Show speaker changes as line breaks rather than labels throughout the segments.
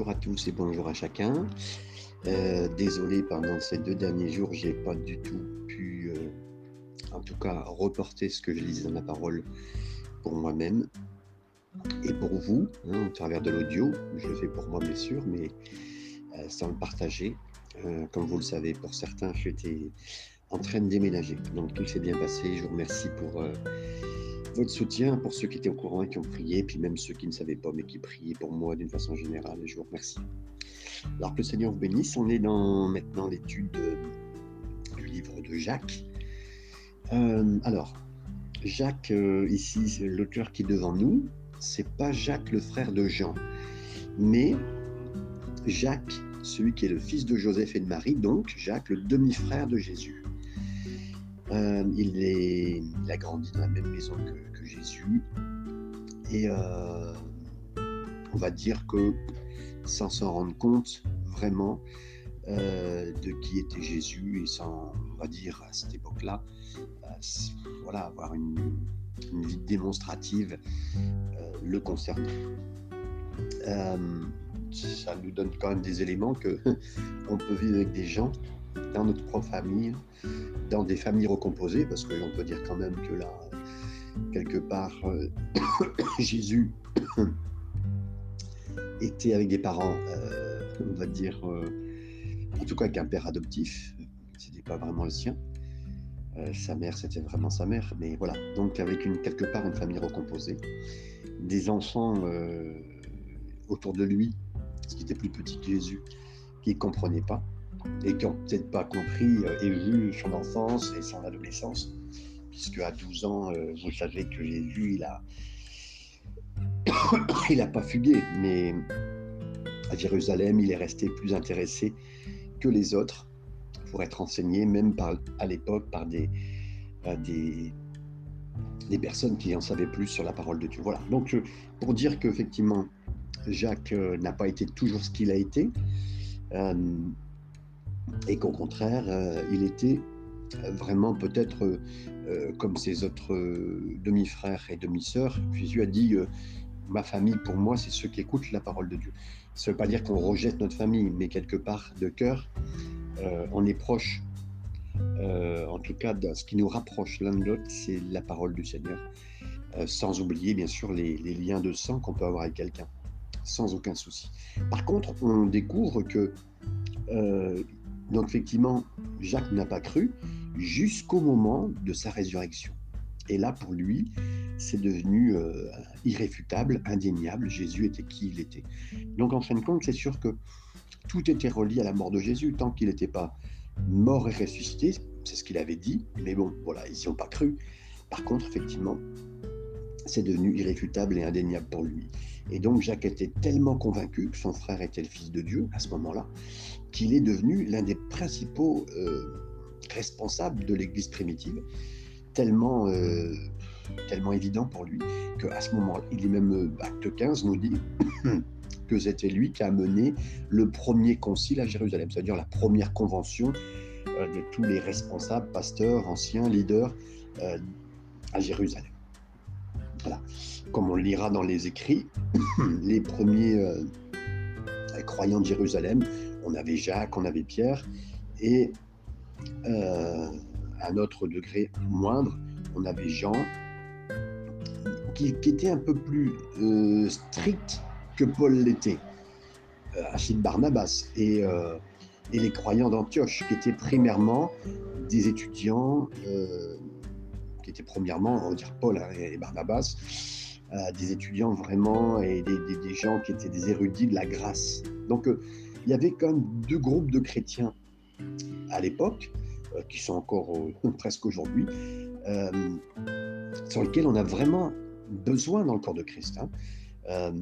bonjour à tous et bonjour à chacun. Euh, désolé, pendant ces deux derniers jours, j'ai pas du tout pu, euh, en tout cas, reporter ce que je lisais dans la parole pour moi-même et pour vous, hein, au travers de l'audio. Je le fais pour moi, bien sûr, mais euh, sans le partager. comme vous le savez, pour certains, j'étais en train de déménager. Donc tout s'est bien passé. Je vous remercie pour votre soutien pour ceux qui étaient au courant et qui ont prié, puis même ceux qui ne savaient pas mais qui priaient pour moi d'une façon générale. je vous remercie. Alors que le Seigneur vous bénisse. On est dans maintenant l'étude du livre de Jacques. Euh, alors, Jacques, euh, ici, l'auteur qui est devant nous, c'est pas Jacques le frère de Jean, mais Jacques, celui qui est le fils de Joseph et de Marie, donc Jacques, le demi-frère de Jésus. Euh, il, a grandi dans la même maison que, Jésus. Et euh, on va dire que sans s'en rendre compte vraiment euh, de qui était Jésus et sans, on va dire à cette époque-là, voilà, avoir une, vie démonstrative le concernant. ça nous donne quand même des éléments que on peut vivre avec des gens dans notre propre famille, dans des familles recomposées, parce qu'on peut dire quand même que là, quelque part, euh, Jésus était avec des parents, euh, on va dire, euh, en tout cas avec un père adoptif, c'était pas vraiment le sien. sa mère, c'était vraiment sa mère, mais voilà. Donc avec une quelque part une famille recomposée, des enfants autour de lui, ce qui était plus petit que Jésus, qui ne comprenaient pas et qui n'ont peut-être pas compris euh, et vu son enfance et son adolescence, puisque à 12 ans, euh, vous savez que Jésus, il a, il n'a pas fugué, mais à Jérusalem, il est resté plus intéressé que les autres pour être enseigné, même à l'époque par des, des, des, personnes qui en savaient plus sur la parole de Dieu. Voilà, donc pour dire qu'effectivement, Jacques euh, n'a pas été toujours ce qu'il a été, et qu'au contraire, euh, il était euh, vraiment peut-être euh, comme ses autres demi-frères et demi-sœurs. Jésus a dit Ma famille, pour moi, c'est ceux qui écoutent la parole de Dieu. Ça ne veut pas dire qu'on rejette notre famille, mais quelque part de cœur, on est proche. en tout cas, ce qui nous rapproche l'un de l'autre, c'est la parole du Seigneur. sans oublier, bien sûr, les, les liens de sang qu'on peut avoir avec quelqu'un, sans aucun souci. Par contre, on découvre que donc effectivement, Jacques n'a pas cru jusqu'au moment de sa résurrection. Et là, pour lui, c'est devenu euh, irréfutable, indéniable. Jésus était qui il était. Donc en fin de compte, c'est sûr que tout était relié à la mort de Jésus. Tant qu'il n'était pas mort et ressuscité, c'est ce qu'il avait dit. Mais bon, voilà, ils n'y ont pas cru. Par contre, effectivement, c'est devenu irréfutable et indéniable pour lui. Et donc Jacques était tellement convaincu que son frère était le Fils de Dieu à ce moment-là, qu'il est devenu l'un des principaux euh, responsables de l'Église primitive, tellement, euh, tellement évident pour lui qu'à ce moment-là, il est même, euh, acte 15 nous dit que c'était lui qui a mené le premier concile à Jérusalem, c'est-à-dire la première convention de tous les responsables, pasteurs, anciens, leaders à Jérusalem. Voilà. Comme on le lira dans les écrits, les premiers croyants de Jérusalem on avait Jacques, on avait Pierre, et euh, à un autre degré moindre, on avait Jean, qui, était un peu plus euh, strict que Paul l'était, euh, Achille Barnabas, et, et, les croyants d'Antioche, qui étaient primairement des étudiants, qui étaient premièrement, on va dire Paul et Barnabas, des étudiants vraiment et des, des, gens qui étaient des érudits de la grâce. Donc il y avait quand même deux groupes de chrétiens à l'époque, euh, qui sont encore euh, presque aujourd'hui, euh, sur lesquels on a vraiment besoin dans le corps de Christ. Hein.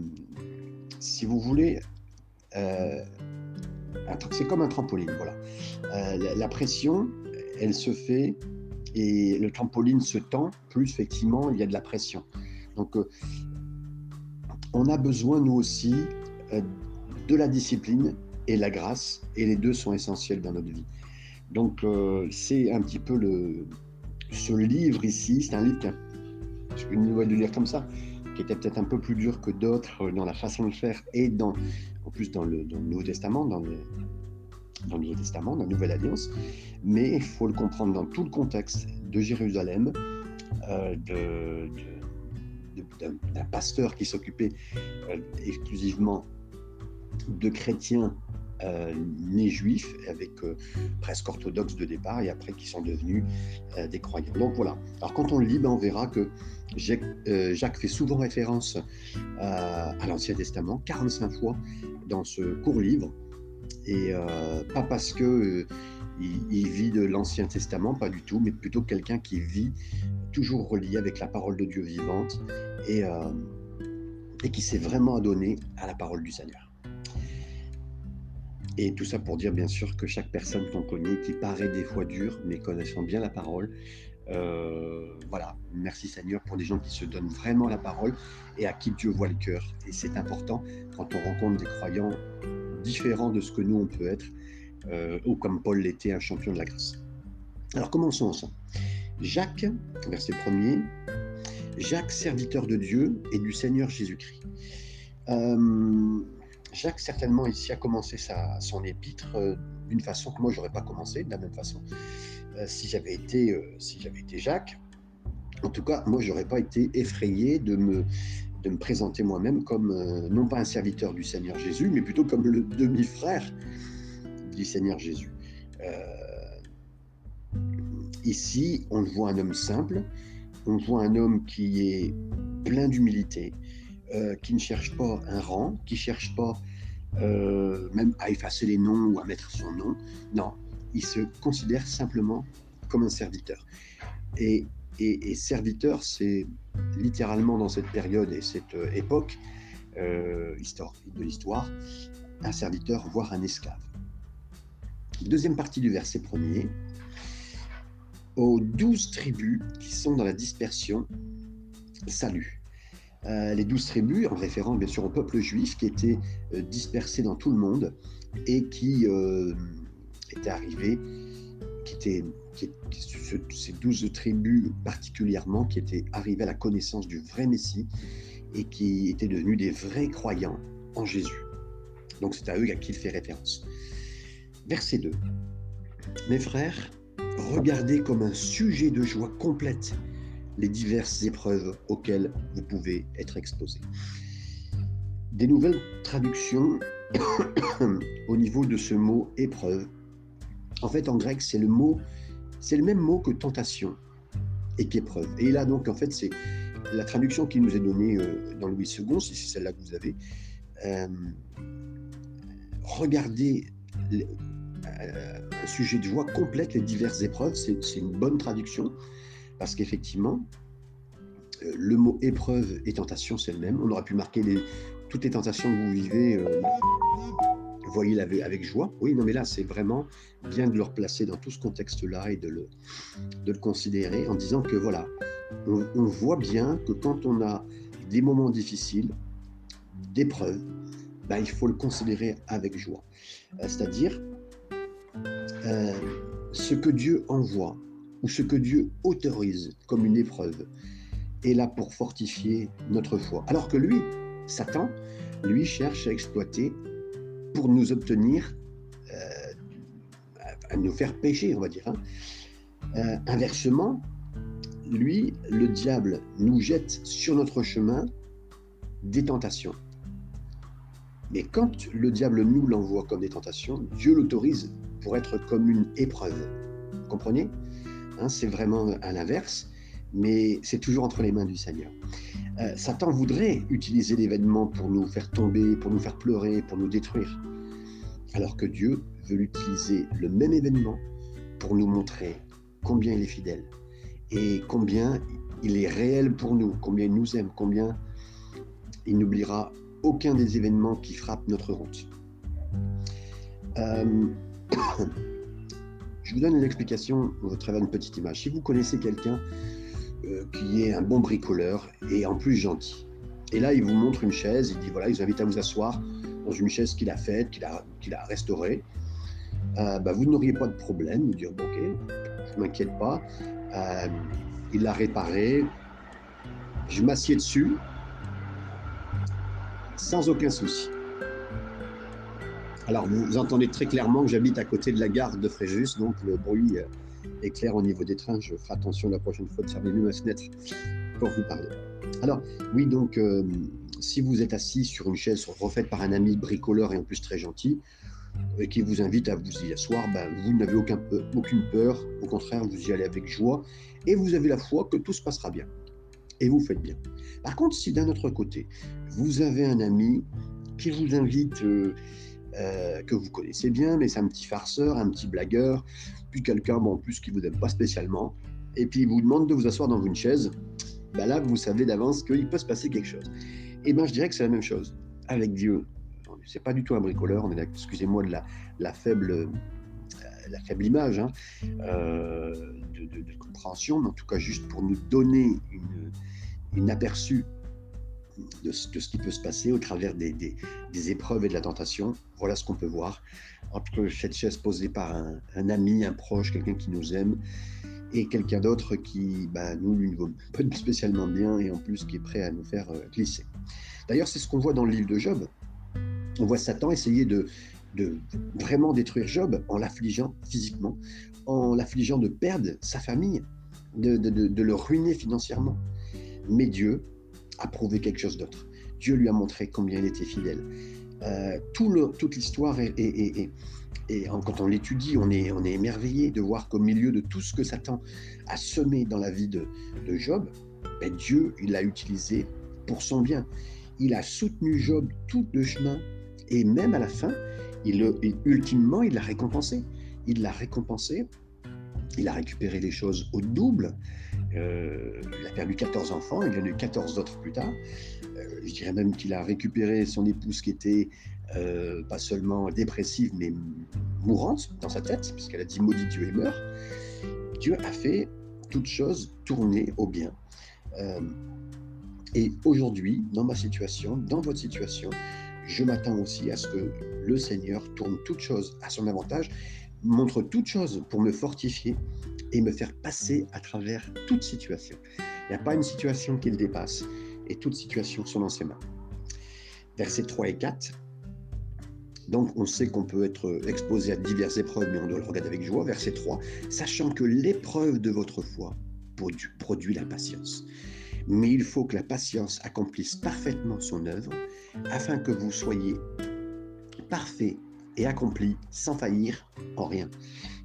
si vous voulez, c'est comme un trampoline. Voilà. La, pression, elle se fait et le trampoline se tend, plus effectivement il y a de la pression. Donc, on a besoin, nous aussi, de la discipline et la grâce, et les deux sont essentiels dans notre vie. Donc euh, c'est un petit peu le, ce livre ici, c'est un livre qui une de lire comme ça, qui était peut-être un peu plus dur que d'autres dans la façon de faire et dans, en plus dans le, Nouveau Testament, dans le, Nouveau Testament, dans la Nouvelle Alliance, mais il faut le comprendre dans tout le contexte de Jérusalem, euh, d'un pasteur qui s'occupait euh, exclusivement de chrétiens euh, nés juifs, avec presque orthodoxes de départ, et après qui sont devenus des croyants. Donc voilà. Alors quand on le lit, ben, on verra que Jacques, fait souvent référence à l'Ancien Testament, 45 fois dans ce court livre, et pas parce que il, vit de l'Ancien Testament, pas du tout, mais plutôt quelqu'un qui vit toujours relié avec la parole de Dieu vivante et, euh, et qui s'est vraiment adonné à la parole du Seigneur. Et tout ça pour dire bien sûr que chaque personne qu'on connaît, qui paraît des fois dure, mais connaissant bien la parole, euh, voilà, merci Seigneur pour des gens qui se donnent vraiment la parole et à qui Dieu voit le cœur. Et c'est important quand on rencontre des croyants différents de ce que nous on peut être, euh, ou comme Paul l'était, un champion de la grâce. Alors commençons ensemble. Jacques, verset 1er, Jacques, serviteur de Dieu et du Seigneur Jésus-Christ. Euh, Jacques, certainement, ici, a commencé sa, son épître euh, d'une façon que moi, je n'aurais pas commencé de la même façon. si j'avais été, si j'avais été Jacques, en tout cas, moi, j'aurais pas été effrayé de me, de me présenter moi-même comme non pas un serviteur du Seigneur Jésus, mais plutôt comme le demi-frère Seigneur Jésus. Euh, ici, on voit un homme simple, on voit un homme qui est plein d'humilité, euh, qui ne cherche pas un rang, qui ne cherche pas euh, même à effacer les noms ou à mettre son nom. Non, il se considère simplement comme un serviteur. Et, serviteur, c'est littéralement dans cette période et cette époque histoire, de l'histoire, un serviteur, voire un esclave deuxième partie du verset premier, aux douze tribus qui sont dans la dispersion, salut. Euh, les douze tribus, en référence bien sûr au peuple juif qui était euh, dispersé dans tout le monde et qui euh, était arrivé, qui était, ces douze tribus particulièrement, qui étaient arrivées à la connaissance du vrai Messie et qui étaient devenus des vrais croyants en Jésus. Donc c'est à eux à qui il fait référence. Verset 2. Mes frères, regardez comme un sujet de joie complète les diverses épreuves auxquelles vous pouvez être exposés. Des nouvelles traductions au niveau de ce mot épreuve. En fait, en grec, c'est le mot, c'est le même mot que tentation et qu'épreuve. Et là, donc, en fait, c'est la traduction qui nous est donnée euh, dans Louis II, si c'est celle-là que vous avez. Euh, regardez euh, un sujet de joie complète les diverses épreuves. C'est une bonne traduction parce qu'effectivement, euh, le mot épreuve et tentation, c'est le même. On aurait pu marquer toutes les tentations que vous vivez, euh, voyez avec, joie. Oui, non, mais là, c'est vraiment bien de le replacer dans tout ce contexte-là et de le, considérer en disant que voilà, on, voit bien que quand on a des moments difficiles, d'épreuves, ben, il faut le considérer avec joie. C'est-à-dire, euh, ce que Dieu envoie ou ce que Dieu autorise comme une épreuve est là pour fortifier notre foi. Alors que lui, Satan, lui cherche à exploiter pour nous obtenir, euh, à nous faire pécher, on va dire. Hein. Euh, inversement, lui, le diable, nous jette sur notre chemin des tentations. Mais quand le diable nous l'envoie comme des tentations, Dieu l'autorise pour être comme une épreuve. Vous comprenez? Hein, C'est vraiment à l'inverse, mais c'est toujours entre les mains du Seigneur. Euh, Satan voudrait utiliser l'événement pour nous faire tomber, pour nous faire pleurer, pour nous détruire, alors que Dieu veut utiliser le même événement pour nous montrer combien il est fidèle et combien il est réel pour nous, combien il nous aime, combien il n'oubliera aucun des événements qui frappent notre route. Euh, je vous donne une explication au travers d'une petite image. Si vous connaissez quelqu'un euh, qui est un bon bricoleur et en plus gentil, et là il vous montre une chaise, il dit voilà, il vous invite à vous asseoir dans une chaise qu'il a faite, qu'il a, qu'il a restaurée, euh, bah, vous n'auriez pas de problème, vous dire bon, ok, je m'inquiète pas, euh, il l'a réparée, je m'assieds dessus sans aucun souci. Alors, vous entendez très clairement que j'habite à côté de la gare de Fréjus, donc le bruit euh, est clair au niveau des trains. Je ferai attention la prochaine fois de fermer mieux ma fenêtre pour vous parler. Alors, oui, donc, euh, si vous êtes assis sur une chaise refaite par un ami bricoleur et en plus très gentil, et qui vous invite à vous y asseoir, ben, vous n'avez aucun, aucune peur, au contraire, vous y allez avec joie, et vous avez la foi que tout se passera bien. Et vous faites bien. Par contre, si d'un autre côté, vous avez un ami qui vous invite... Euh, euh, que vous connaissez bien, mais c'est un petit farceur, un petit blagueur, puis quelqu'un en plus qui vous aime pas spécialement, et puis il vous demande de vous asseoir dans une chaise, bah là vous savez d'avance qu'il peut se passer quelque chose. Et ben je dirais que c'est la même chose avec Dieu. C'est pas du tout un bricoleur, excusez-moi de la, euh, faible image hein, euh, de, compréhension, mais en tout cas juste pour nous donner une, une aperçu de, ce qui peut se passer au travers des, épreuves et de la tentation. Voilà ce qu'on peut voir entre cette chaise posée par un, ami, un proche, quelqu'un qui nous aime, et quelqu'un d'autre qui, bah, nous, lui vaut pas spécialement bien et en plus qui est prêt à nous faire euh, glisser. D'ailleurs, c'est ce qu'on voit dans le livre de Job. On voit Satan essayer de, vraiment détruire Job en l'affligeant physiquement, en l'affligeant de perdre sa famille, de, de, le ruiner financièrement. Mais Dieu, a prouvé quelque chose d'autre. Dieu lui a montré combien il était fidèle. Euh, tout le, toute l'histoire est, et quand on l'étudie, on est, on est émerveillé de voir qu'au milieu de tout ce que Satan a semé dans la vie de, de Job, ben Dieu, il l'a utilisé pour son bien. Il a soutenu Job tout le chemin et même à la fin, il, ultimement, il l'a récompensé. Il l'a récompensé, il a récupéré les choses au double, euh, il a perdu 14 enfants, il en a eu 14 autres plus tard. Euh, je dirais même qu'il a récupéré son épouse qui était euh, pas seulement dépressive, mais mourante dans sa tête, puisqu'elle a dit maudit Dieu et meurt. Dieu a fait toutes choses tourner au bien. et aujourd'hui, dans ma situation, dans votre situation, je m'attends aussi à ce que le Seigneur tourne toutes choses à son avantage, montre toutes choses pour me fortifier et me faire passer à travers toute situation. Il n'y a pas une situation qui le dépasse et toutes situations sont dans ses mains. Versets 3 et 4. Donc on sait qu'on peut être exposé à diverses épreuves, mais on doit le regarder avec joie. Verset 3. Sachant que l'épreuve de votre foi produit la patience. Mais il faut que la patience accomplisse parfaitement son œuvre, afin que vous soyez parfait et accompli sans faillir en rien.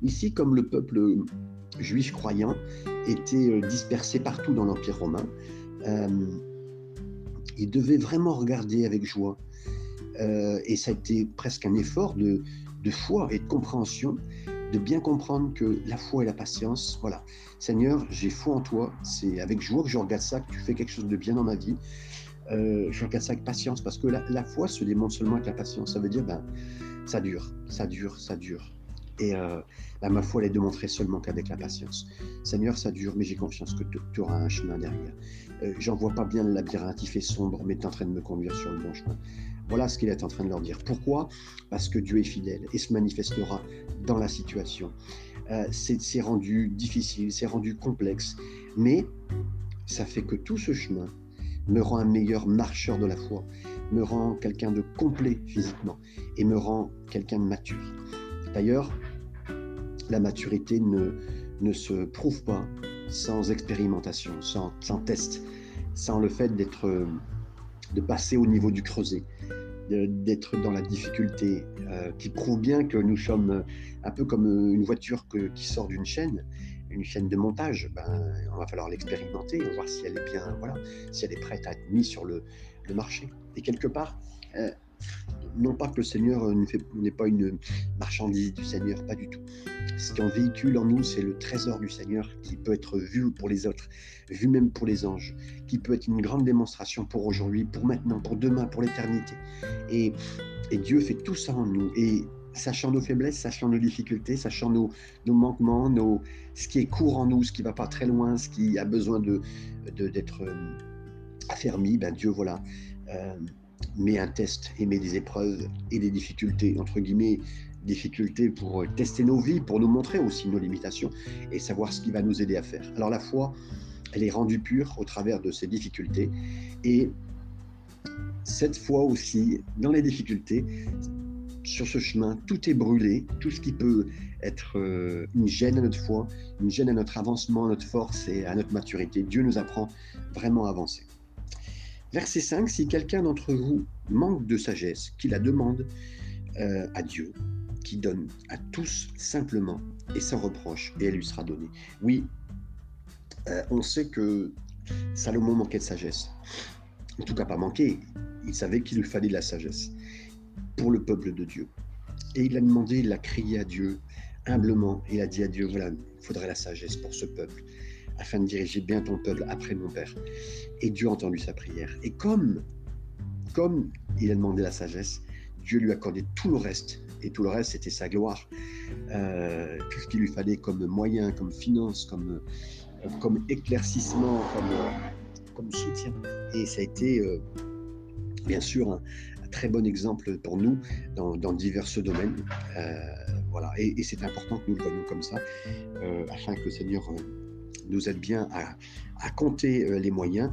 Ici, comme le peuple juifs croyants étaient euh, dispersés partout dans l'Empire romain. Euh, ils devaient vraiment regarder avec joie. Euh, et ça a été presque un effort de, de, foi et de compréhension, de bien comprendre que la foi et la patience, voilà, Seigneur, j'ai foi en toi, c'est avec joie que je regarde ça, que tu fais quelque chose de bien dans ma vie. je regarde ça avec patience parce que la, la, foi se démontre seulement avec la patience. Ça veut dire, ben, ça dure, ça dure, ça dure. Et euh, ma foi, elle est de montrer seulement qu'avec la patience. Seigneur, ça dure, mais j'ai confiance que tu auras un chemin derrière. Euh, J'en vois pas bien le labyrinthe, il fait sombre, mais tu es en train de me conduire sur le bon chemin. Voilà ce qu'il est en train de leur dire. Pourquoi? Parce que Dieu est fidèle et se manifestera dans la situation. Euh, c'est rendu difficile, c'est rendu complexe, mais ça fait que tout ce chemin me rend un meilleur marcheur de la foi, me rend quelqu'un de complet physiquement et me rend quelqu'un de mature. D'ailleurs, la maturité ne, ne se prouve pas sans expérimentation, sans, test, sans le fait d'être, de passer au niveau du creuset, d'être dans la difficulté, euh, qui prouve bien que nous sommes un peu comme une voiture qui sort d'une chaîne, une chaîne de montage. Ben, on va falloir l'expérimenter, voir si elle est bien, voilà, si elle est prête à être mise sur le, le marché. Et quelque part, euh, non pas que le Seigneur n'est pas une marchandise du Seigneur, pas du tout. Ce qu'on véhicule en nous, c'est le trésor du Seigneur qui peut être vu pour les autres, vu même pour les anges, qui peut être une grande démonstration pour aujourd'hui, pour maintenant, pour demain, pour l'éternité. Et, Dieu fait tout ça en nous. Et sachant nos faiblesses, sachant nos difficultés, sachant nos, manquements, nos, ce qui est court en nous, ce qui va pas très loin, ce qui a besoin de d'être euh, affermi, ben Dieu, voilà. Euh, met un test et met des épreuves et des difficultés, entre guillemets, difficultés pour tester nos vies, pour nous montrer aussi nos limitations et savoir ce qui va nous aider à faire. Alors la foi, elle est rendue pure au travers de ces difficultés et cette foi aussi, dans les difficultés, sur ce chemin, tout est brûlé, tout ce qui peut être euh, une gêne à notre foi, une gêne à notre avancement, à notre force et à notre maturité. Dieu nous apprend vraiment à avancer. Verset 5, si quelqu'un d'entre vous manque de sagesse, qu'il la demande euh, à Dieu, qui donne à tous simplement et sans reproche, et elle lui sera donnée. Oui, euh, on sait que Salomon manquait de sagesse. En tout cas, pas manqué. Il savait qu'il lui fallait de la sagesse pour le peuple de Dieu. Et il a demandé, il a crié à Dieu humblement. Il a dit à Dieu, voilà, il faudrait la sagesse pour ce peuple, afin de diriger bien ton peuple après mon Père. Et Dieu a entendu sa prière. Et comme, comme il a demandé la sagesse, Dieu lui a accordé tout le reste. Et tout le reste, c'était sa gloire. Euh, tout ce qu'il lui fallait comme moyen, comme finance, comme, euh, comme éclaircissement, comme, euh, comme soutien. Et ça a été, bien sûr, un, très bon exemple pour nous dans, divers domaines. Voilà, et, c'est important que nous le voyons comme ça, afin que le Seigneur nous aide bien à, compter les moyens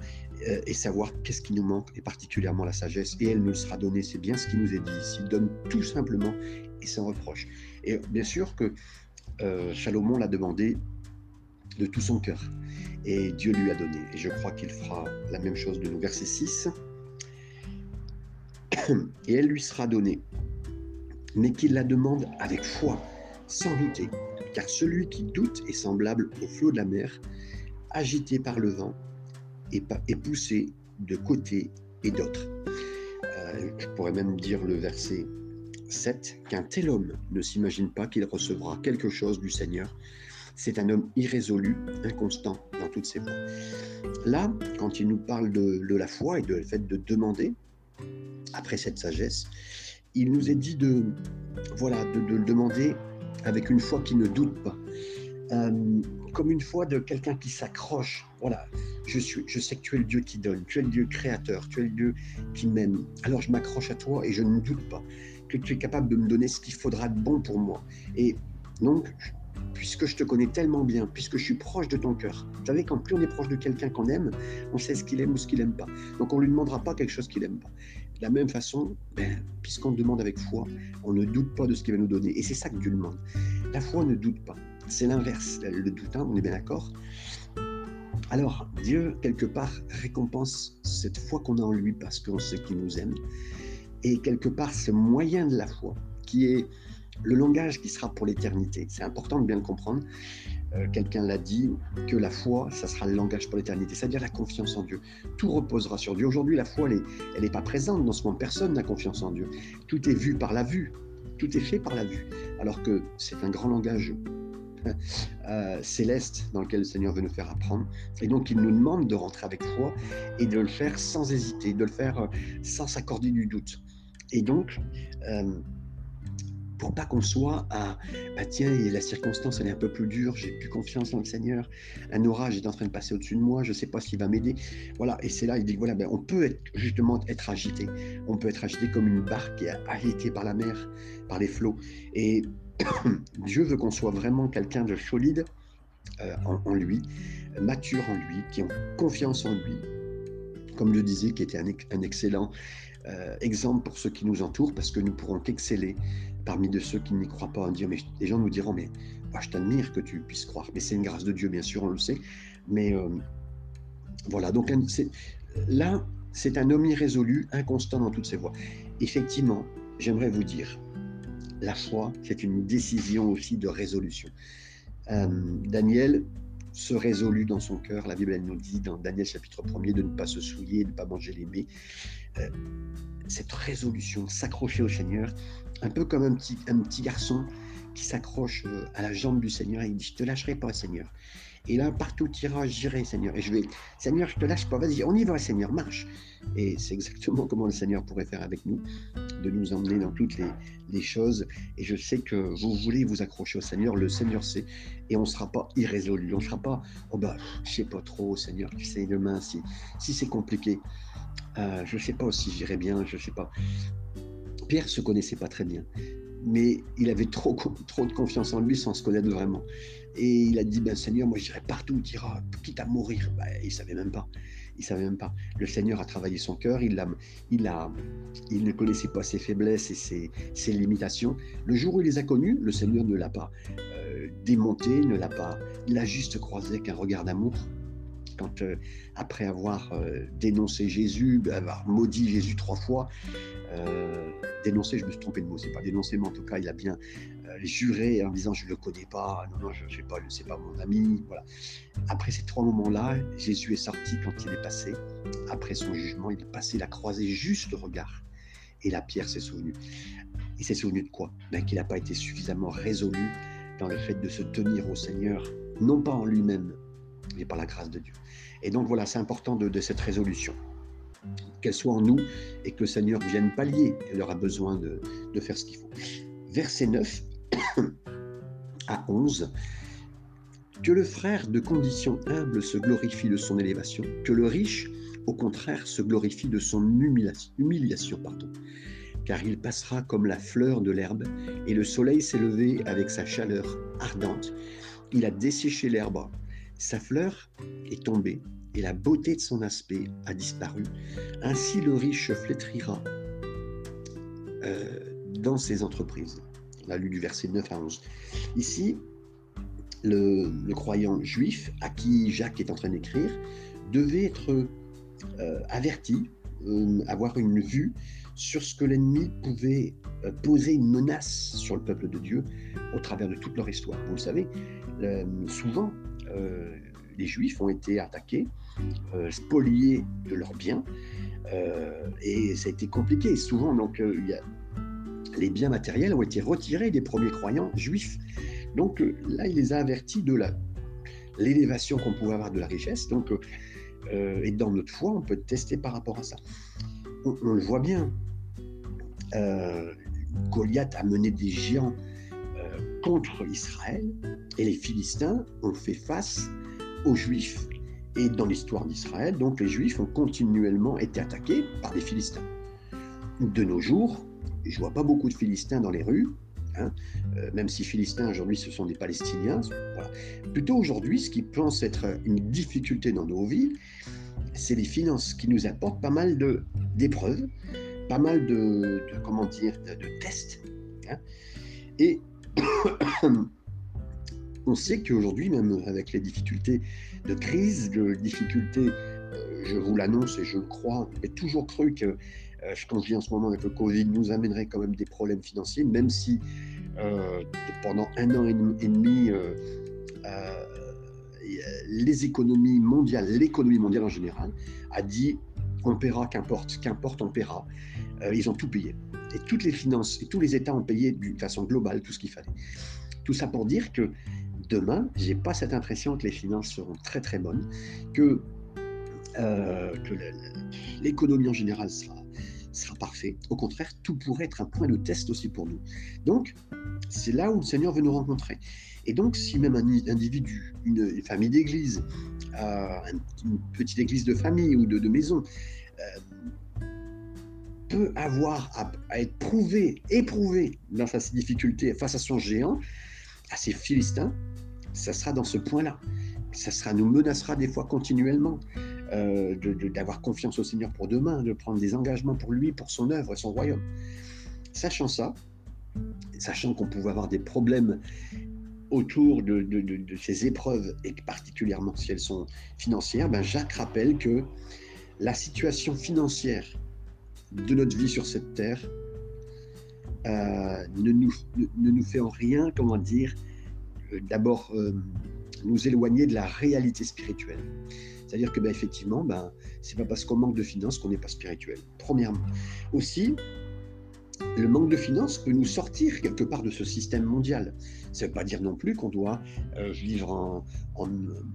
et savoir qu'est-ce qui nous manque, et particulièrement la sagesse. Et elle nous sera donnée, c'est bien ce qui nous est dit ici. Donne tout simplement et sans reproche. Et bien sûr que Salomon l'a demandé de tout son cœur. Et Dieu lui a donné. Et je crois qu'il fera la même chose de nous. Verset 6 et elle lui sera donnée, mais qu'il la demande avec foi, sans douter, car celui qui doute est semblable au flot de la mer, agité par le vent et, poussé de côté et d'autre. Euh, je pourrais même dire le verset 7, qu'un tel homme ne s'imagine pas qu'il recevra quelque chose du Seigneur. C'est un homme irrésolu, inconstant dans toutes ses voies. Là, quand il nous parle de, de la foi et de fait de demander, après cette sagesse, il nous est dit de, voilà, de, le demander avec une foi qui ne doute pas. Euh, comme une foi de quelqu'un qui s'accroche. Voilà, je, suis, je sais que tu es le Dieu qui donne, tu es le Dieu créateur, tu es le Dieu qui m'aime. Alors je m'accroche à toi et je ne doute pas que tu es capable de me donner ce qu'il faudra de bon pour moi. Et donc, puisque je te connais tellement bien, puisque je suis proche de ton cœur. Vous savez, quand plus on est proche de quelqu'un qu'on aime, on sait ce qu'il aime ou ce qu'il n'aime pas. Donc on ne lui demandera pas quelque chose qu'il n'aime pas. De la même façon, ben, puisqu'on demande avec foi, on ne doute pas de ce qu'il va nous donner. Et c'est ça que Dieu demande. La foi ne doute pas. C'est l'inverse, le doute, hein, on est bien d'accord. Alors, Dieu, quelque part, récompense cette foi qu'on a en lui parce qu'on sait qu'il nous aime. Et quelque part, ce moyen de la foi, qui est le langage qui sera pour l'éternité. C'est important de bien le comprendre. Euh, quelqu'un l'a dit, que la foi, ça sera le langage pour l'éternité, c'est-à-dire la confiance en Dieu. Tout reposera sur Dieu. Aujourd'hui, la foi, elle n'est pas présente dans ce monde. Personne n'a confiance en Dieu. Tout est vu par la vue. Tout est fait par la vue. Alors que c'est un grand langage euh, céleste dans lequel le Seigneur veut nous faire apprendre. Et donc, il nous demande de rentrer avec foi et de le faire sans hésiter, de le faire euh, sans s'accorder du doute. Et donc, pour pas qu'on soit à bah tiens, la circonstance elle est un peu plus dure, j'ai plus confiance dans le Seigneur, un orage est en train de passer au-dessus de moi, je sais pas s'il va m'aider. Voilà, et c'est là il dit voilà, ben, on peut justement être agité, on peut être agité comme une barque qui est agitée par la mer, par les flots. Et Dieu veut qu'on soit vraiment quelqu'un de solide euh, en, lui, mature en lui, qui a confiance en lui, comme le disait, qui était un, excellent euh, exemple pour ceux qui nous entourent, parce que nous pourrons qu'exceller parmi de ceux qui n'y croient pas en Dieu. Mais les gens nous diront, mais moi, je t'admire que tu puisses croire. Mais c'est une grâce de Dieu, bien sûr, on le sait. Mais euh, voilà, donc là, c'est un homme irrésolu, inconstant dans toutes ses voies. Effectivement, j'aimerais vous dire, la foi, c'est une décision aussi de résolution. Euh, Daniel se résolut dans son cœur, la Bible nous dit dans Daniel chapitre 1er de ne pas se souiller, de ne pas manger les mets. Euh, cette résolution, s'accrocher au Seigneur, un peu comme un petit, garçon qui s'accroche euh, à la jambe du Seigneur et il dit, je te lâcherai pas, Seigneur. Et là, partout tu iras, j'irai, Seigneur. Et je vais, Seigneur, je te lâche pas, vas-y, on y va, Seigneur, marche. Et c'est exactement comment le Seigneur pourrait faire avec nous, de nous emmener dans toutes les, choses. Et je sais que vous voulez vous accrocher au Seigneur, le Seigneur sait, et on ne sera pas irrésolu, on ne sera pas, oh bah, je sais pas trop, Seigneur, tu sais demain, si, si c'est compliqué. Euh, je ne sais pas si j'irai bien, je ne sais pas. Pierre se connaissait pas très bien. mais il avait trop, trop de confiance en lui sans se connaître vraiment. Et il a dit, ben Seigneur, moi j'irai partout tu iras, quitte à mourir. Ben, il savait même pas. Il savait même pas. Le Seigneur a travaillé son cœur, il, a, il, a, il ne connaissait pas ses faiblesses et ses, ses, limitations. Le jour où il les a connues, le Seigneur ne l'a pas euh, démonté, ne l'a pas. Il a juste croisé avec un regard d'amour. Quand, euh, après avoir euh, dénoncé Jésus, avoir maudit Jésus trois fois, dénoncé, je me suis trompé de mot, c'est pas dénoncé, mais en tout cas, il a bien euh, juré en disant je ne le connais pas, non, non, je ne sais pas, c'est pas mon ami. Voilà. Après ces trois moments-là, Jésus est sorti quand il est passé. Après son jugement, il est passé, il a croisé juste le regard. Et la pierre s'est souvenue. Il s'est souvenu de quoi? Ben, Qu'il n'a pas été suffisamment résolu dans le fait de se tenir au Seigneur, non pas en lui-même, mais par la grâce de Dieu. Et donc voilà, c'est important de, cette résolution, qu'elle soit en nous et que le Seigneur vienne pallier. Il aura besoin de, de faire ce qu'il faut. Verset 9, à 11, que le frère de condition humble se glorifie de son élévation, que le riche, au contraire, se glorifie de son humiliation, pardon. car il passera comme la fleur de l'herbe, et le soleil s'est levé avec sa chaleur ardente. Il a desséché l'herbe, sa fleur est tombée, et la beauté de son aspect a disparu. Ainsi le riche flétrira euh, dans ses entreprises a lu du verset 9 à 11. Ici, le, croyant juif à qui Jacques est en train d'écrire devait être euh, averti, euh, avoir une vue sur ce que l'ennemi pouvait poser une menace sur le peuple de Dieu au travers de toute leur histoire. Vous le savez, souvent, les Juifs ont été attaqués, spoliés de leurs biens, et ça a été compliqué. Souvent, donc, il y a les biens matériels ont été retirés des premiers croyants juifs. Donc euh, là, il les a avertis de l'élévation qu'on pouvait avoir de la richesse. Donc, euh, et dans notre foi, on peut tester par rapport à ça. On, le voit bien. Euh, Goliath a mené des géants contre Israël et les Philistins ont fait face aux Juifs. Et dans l'histoire d'Israël, donc les Juifs ont continuellement été attaqués par des Philistins. De nos jours, je vois pas beaucoup de Philistins dans les rues, hein, euh, même si Philistins aujourd'hui ce sont des Palestiniens. Plutôt aujourd'hui, ce qui pense être une difficulté dans nos vies, c'est les finances qui nous apportent pas mal d'épreuves, pas mal de, comment dire de, tests. Hein. Et on sait qu'aujourd'hui, même avec les difficultés de crise, de difficultés, euh, je vous l'annonce et je le crois, j'ai toujours cru que euh, qu'on vit en ce moment avec le Covid nous amènerait quand même des problèmes financiers, même si euh, pendant un an et demi, euh, les économies mondiales, l'économie mondiale en général, a dit on paiera, qu'importe, qu'importe, on paiera. ils ont tout payé. Et toutes les finances et tous les États ont payé d'une façon globale tout ce qu'il fallait. Tout ça pour dire que demain, j'ai pas cette impression que les finances seront très très bonnes, que, que l'économie en général sera sera parfait. Au contraire, tout pourrait être un point de test aussi pour nous. Donc, c'est là où le Seigneur veut nous rencontrer. Et donc, si même un individu, une, famille d'église, euh, une petite église de famille ou de, maison, euh, peut avoir à, être prouvé, éprouvé dans sa difficulté face à son géant, à ses Philistins, ça sera dans ce point-là. Ça sera, nous menacera des fois continuellement. Euh, d'avoir confiance au Seigneur pour demain, de prendre des engagements pour lui, pour son œuvre et son royaume. Sachant ça, sachant qu'on pouvait avoir des problèmes autour de, ces épreuves, et particulièrement si elles sont financières, ben Jacques rappelle que la situation financière de notre vie sur cette terre euh, ne, nous, ne, nous, fait en rien, comment dire, euh, d'abord nous éloigner de la réalité spirituelle. C'est-à-dire que, ben, effectivement, ben, c'est pas parce qu'on manque de finances qu'on n'est pas spirituel. Premièrement. Aussi, le manque de finances peut nous sortir quelque part de ce système mondial. Ça ne veut pas dire non plus qu'on doit euh, vivre en,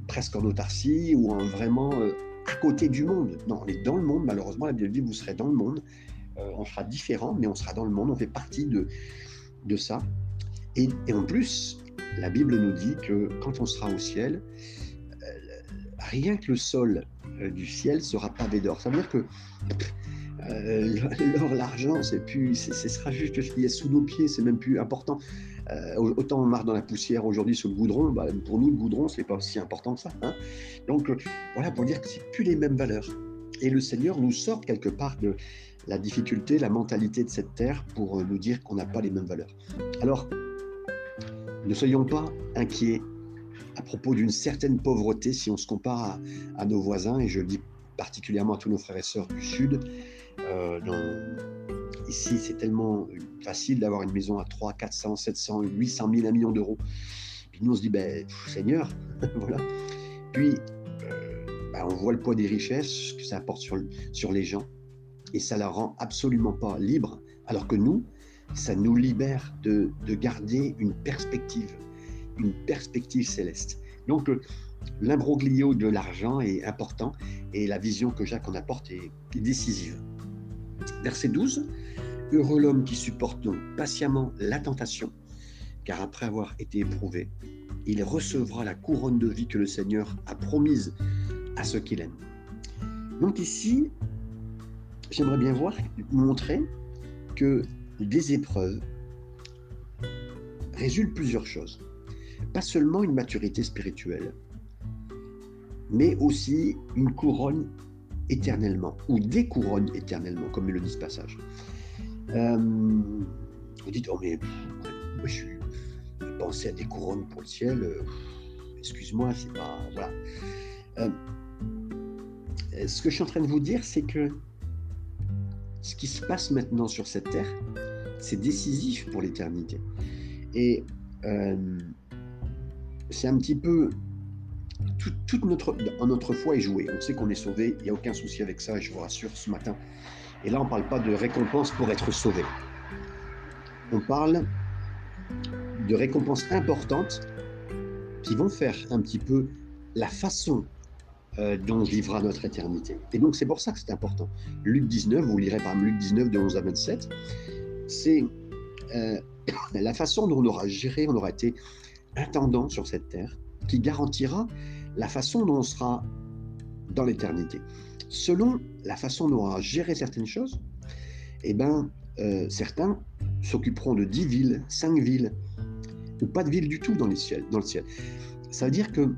presque en autarcie ou en vraiment euh, à côté du monde. Non, on est dans le monde. Malheureusement, la Bible dit vous serez dans le monde. Euh, on sera différent, mais on sera dans le monde. On fait partie de, de ça. Et, en plus, la Bible nous dit que quand on sera au ciel, rien que le sol euh, du ciel sera pavé d'or. Ça veut dire que euh, l'or, l'argent, c'est plus, ce sera juste ce qui est sous nos pieds, c'est même plus important. Euh, autant on marche dans la poussière aujourd'hui sur le goudron, bah, pour nous le goudron c'est pas aussi important que ça. Hein. Donc euh, voilà pour dire que c'est plus les mêmes valeurs. Et le Seigneur nous sort quelque part de la difficulté, la mentalité de cette terre pour nous dire qu'on n'a pas les mêmes valeurs. Alors ne soyons pas inquiets à propos d'une certaine pauvreté si on se compare à, nos voisins, et je le dis particulièrement à tous nos frères et sœurs du Sud. Euh, ici, c'est tellement facile d'avoir une maison à 3, 400, 700, 800 000, 1 million d'euros. Puis nous, on se dit, ben, Seigneur, voilà. Puis, euh, ben, on voit le poids des richesses que ça apporte sur, sur les gens, et ça la rend absolument pas libre, alors que nous, ça nous libère de, de garder une perspective, une perspective céleste. Donc, euh, l'imbroglio de l'argent est important et la vision que Jacques en apporte est décisive. Verset 12. Heureux l'homme qui supporte donc patiemment la tentation, car après avoir été éprouvé, il recevra la couronne de vie que le Seigneur a promise à ceux qu'il aime. Donc ici, j'aimerais bien voir, montrer que des épreuves résultent plusieurs choses. Pas seulement une maturité spirituelle, mais aussi une couronne éternellement, ou des couronnes éternellement, comme le dit ce passage. Euh, vous dites, oh mais moi je suis pensé à des couronnes pour le ciel, euh, excuse-moi, c'est pas... Voilà. Euh, ce que je suis en train de vous dire, c'est que ce qui se passe maintenant sur cette terre, c'est décisif pour l'éternité. Et c'est un petit peu toute notre, notre foi est jouée. On sait qu'on est sauvé, il n'y a aucun souci avec ça, je vous rassure ce matin. Et là, on ne parle pas de récompense pour être sauvé. On parle de récompenses importantes qui vont faire un petit peu la façon euh, dont vivra notre éternité. Et donc, c'est pour ça que c'est important. Luc 19, vous lirez par Luc 19 de 11 à 27, c'est euh, la façon dont on aura géré, on aura été intendant sur cette terre, qui garantira la façon dont on sera dans l'éternité. Selon la façon dont on aura géré certaines choses, eh ben, euh, certains s'occuperont de 10 villes, 5 villes, ou pas de villes du tout dans, les dans le ciel. Ça veut dire que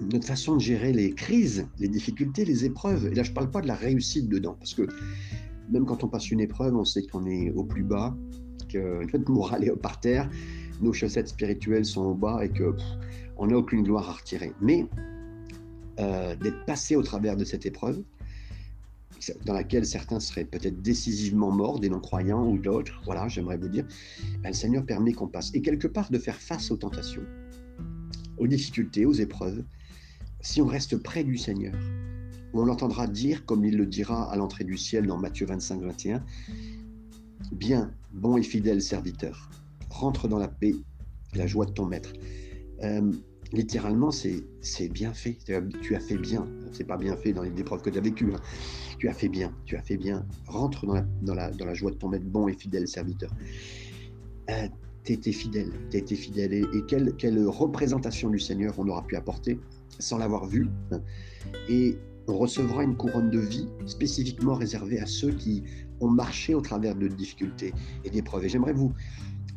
notre façon de gérer les crises, les difficultés, les épreuves, et là je ne parle pas de la réussite dedans, parce que même quand on passe une épreuve, on sait qu'on est au plus bas, que notre morale est par terre, nos chaussettes spirituelles sont au bas et que on n'a aucune gloire à retirer. Mais euh, d'être passé au travers de cette épreuve, dans laquelle certains seraient peut-être décisivement morts, des non-croyants ou d'autres, voilà, j'aimerais vous dire, ben, le Seigneur permet qu'on passe. Et quelque part de faire face aux tentations, aux difficultés, aux épreuves, si on reste près du Seigneur, on l'entendra dire, comme il le dira à l'entrée du ciel dans Matthieu 25, 21, Bien, bon et fidèle serviteur, rentre dans la paix et la joie de ton maître. Euh, littéralement, c'est bien fait. Tu as fait bien. C'est pas bien fait dans les épreuves que tu as vécues. Hein. Tu as fait bien. Tu as fait bien. Rentre dans la, joie de ton maître, bon et fidèle serviteur. Euh, tu été fidèle. Tu été fidèle. Et, quelle, représentation du Seigneur on aura pu apporter sans l'avoir vu. Et on recevra une couronne de vie spécifiquement réservée à ceux qui ont marché au travers de difficultés et d'épreuves. Et j'aimerais vous,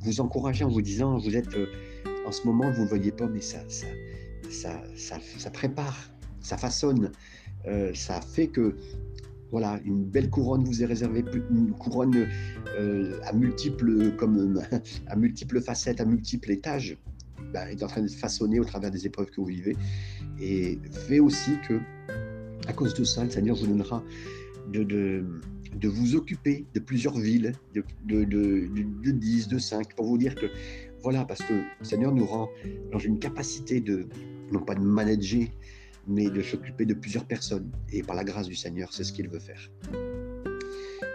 vous encourager en vous disant, vous êtes euh, en ce moment, vous ne voyez pas, mais ça, ça, ça, ça, ça prépare, ça façonne, euh, ça fait que voilà, une belle couronne vous est réservée, une couronne euh, à multiples, comme à multiples facettes, à multiples étages, bah, est en train de façonner au travers des épreuves que vous vivez, et fait aussi que, à cause de ça, le Seigneur vous donnera de, vous occuper de plusieurs villes, de, de, de, de 10, de 5, pour vous dire que voilà, parce que le Seigneur nous rend dans une capacité de, non pas de manager, mais de s'occuper de plusieurs personnes. Et par la grâce du Seigneur, c'est ce qu'il veut faire.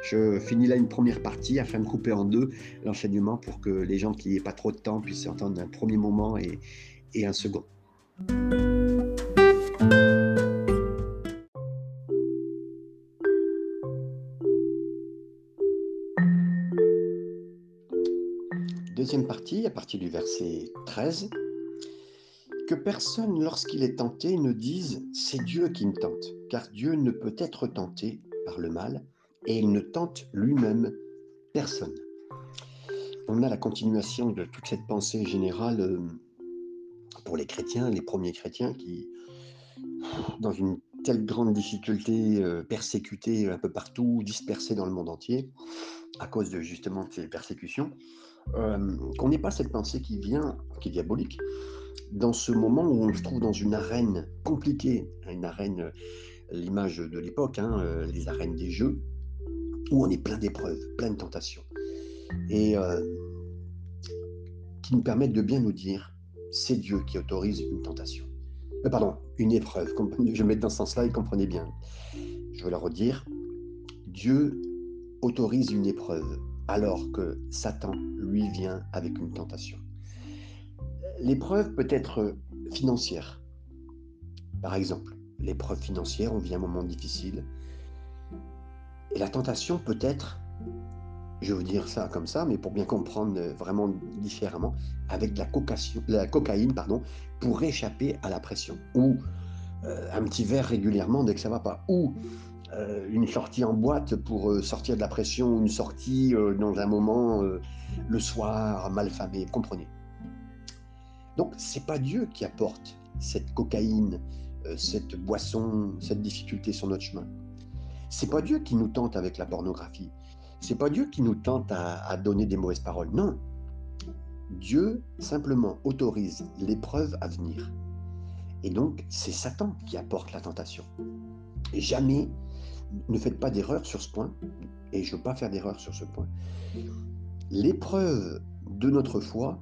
Je finis là une première partie afin de couper en deux l'enseignement pour que les gens qui n'aient pas trop de temps puissent entendre un premier moment et un second. Partie, à partir du verset 13, que personne, lorsqu'il est tenté, ne dise ⁇ C'est Dieu qui me tente ⁇ car Dieu ne peut être tenté par le mal, et il ne tente lui-même personne. On a la continuation de toute cette pensée générale euh, pour les chrétiens, les premiers chrétiens qui, dans une telle grande difficulté, euh, persécutés un peu partout, dispersés dans le monde entier, à cause de justement ces persécutions, euh, qu'on n'ait pas cette pensée qui vient, qui est diabolique, dans ce moment où on se trouve dans une arène compliquée, une arène, l'image de l'époque, hein, euh, les arènes des jeux, où on est plein d'épreuves, plein de tentations, et qui nous permettent de bien nous dire, c'est Dieu qui autorise une tentation. Euh, pardon, une épreuve. Je vais mettre dans ce sens-là et comprenez bien. Je vais le redire. Dieu autorise une épreuve alors que Satan, lui, vient avec une tentation. L'épreuve peut être financière. Par exemple, l'épreuve financière, on vit un moment difficile. Et la tentation peut être je vais vous dire ça comme ça, mais pour bien comprendre vraiment différemment, avec la, la cocaïne pardon, pour échapper à la pression. Ou euh, un petit verre régulièrement dès que ça va pas. Ou euh, une sortie en boîte pour sortir de la pression, une sortie dans un moment le soir mal famé, comprenez. Donc c'est pas Dieu qui apporte cette cocaïne, cette boisson, cette difficulté sur notre chemin. C'est pas Dieu qui nous tente avec la pornographie. C'est pas Dieu qui nous tente à, donner des mauvaises paroles. Non. Dieu simplement autorise l'épreuve à venir. Et donc, c'est Satan qui apporte la tentation. Jamais, ne faites pas d'erreur sur ce point, et je ne veux pas faire d'erreur sur ce point. L'épreuve de notre foi,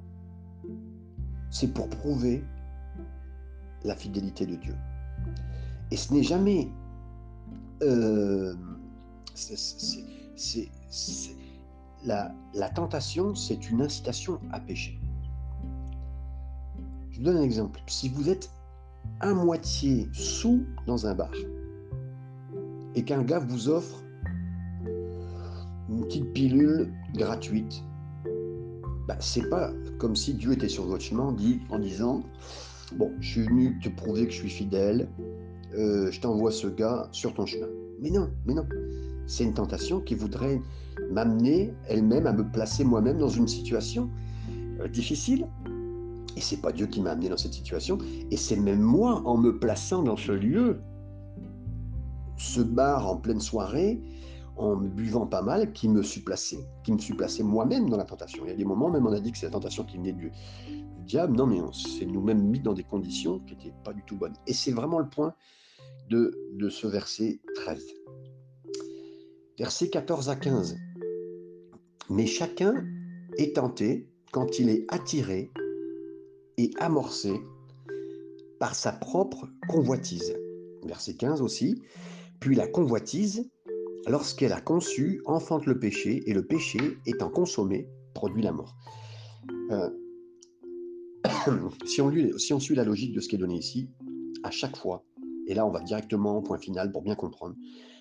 c'est pour prouver la fidélité de Dieu. Et ce n'est jamais... Euh, la, la tentation, c'est une incitation à pécher. Je vous donne un exemple. Si vous êtes à moitié sous dans un bar et qu'un gars vous offre une petite pilule gratuite, bah, c'est pas comme si Dieu était sur votre chemin en disant Bon, je suis venu te prouver que je suis fidèle, euh, je t'envoie ce gars sur ton chemin. Mais non, mais non. C'est une tentation qui voudrait m'amener elle-même à me placer moi-même dans une situation euh, difficile. Et c'est pas Dieu qui m'a amené dans cette situation, et c'est même moi en me plaçant dans ce lieu, ce bar en pleine soirée, en buvant pas mal, qui me placé, qui me placé moi-même dans la tentation. Il y a des moments, même on a dit que c'est la tentation qui venait du, du diable. Non, mais on s'est nous-mêmes mis dans des conditions qui n'étaient pas du tout bonnes. Et c'est vraiment le point de, de ce verset 13 versets 14 à 15. Mais chacun est tenté quand il est attiré et amorcé par sa propre convoitise. Verset 15 aussi. Puis la convoitise, lorsqu'elle a conçu, enfante le péché, et le péché, étant consommé, produit la mort. Euh, si, on suit la logique de ce qui est donné ici, à chaque fois, et là on va directement au point final pour bien comprendre,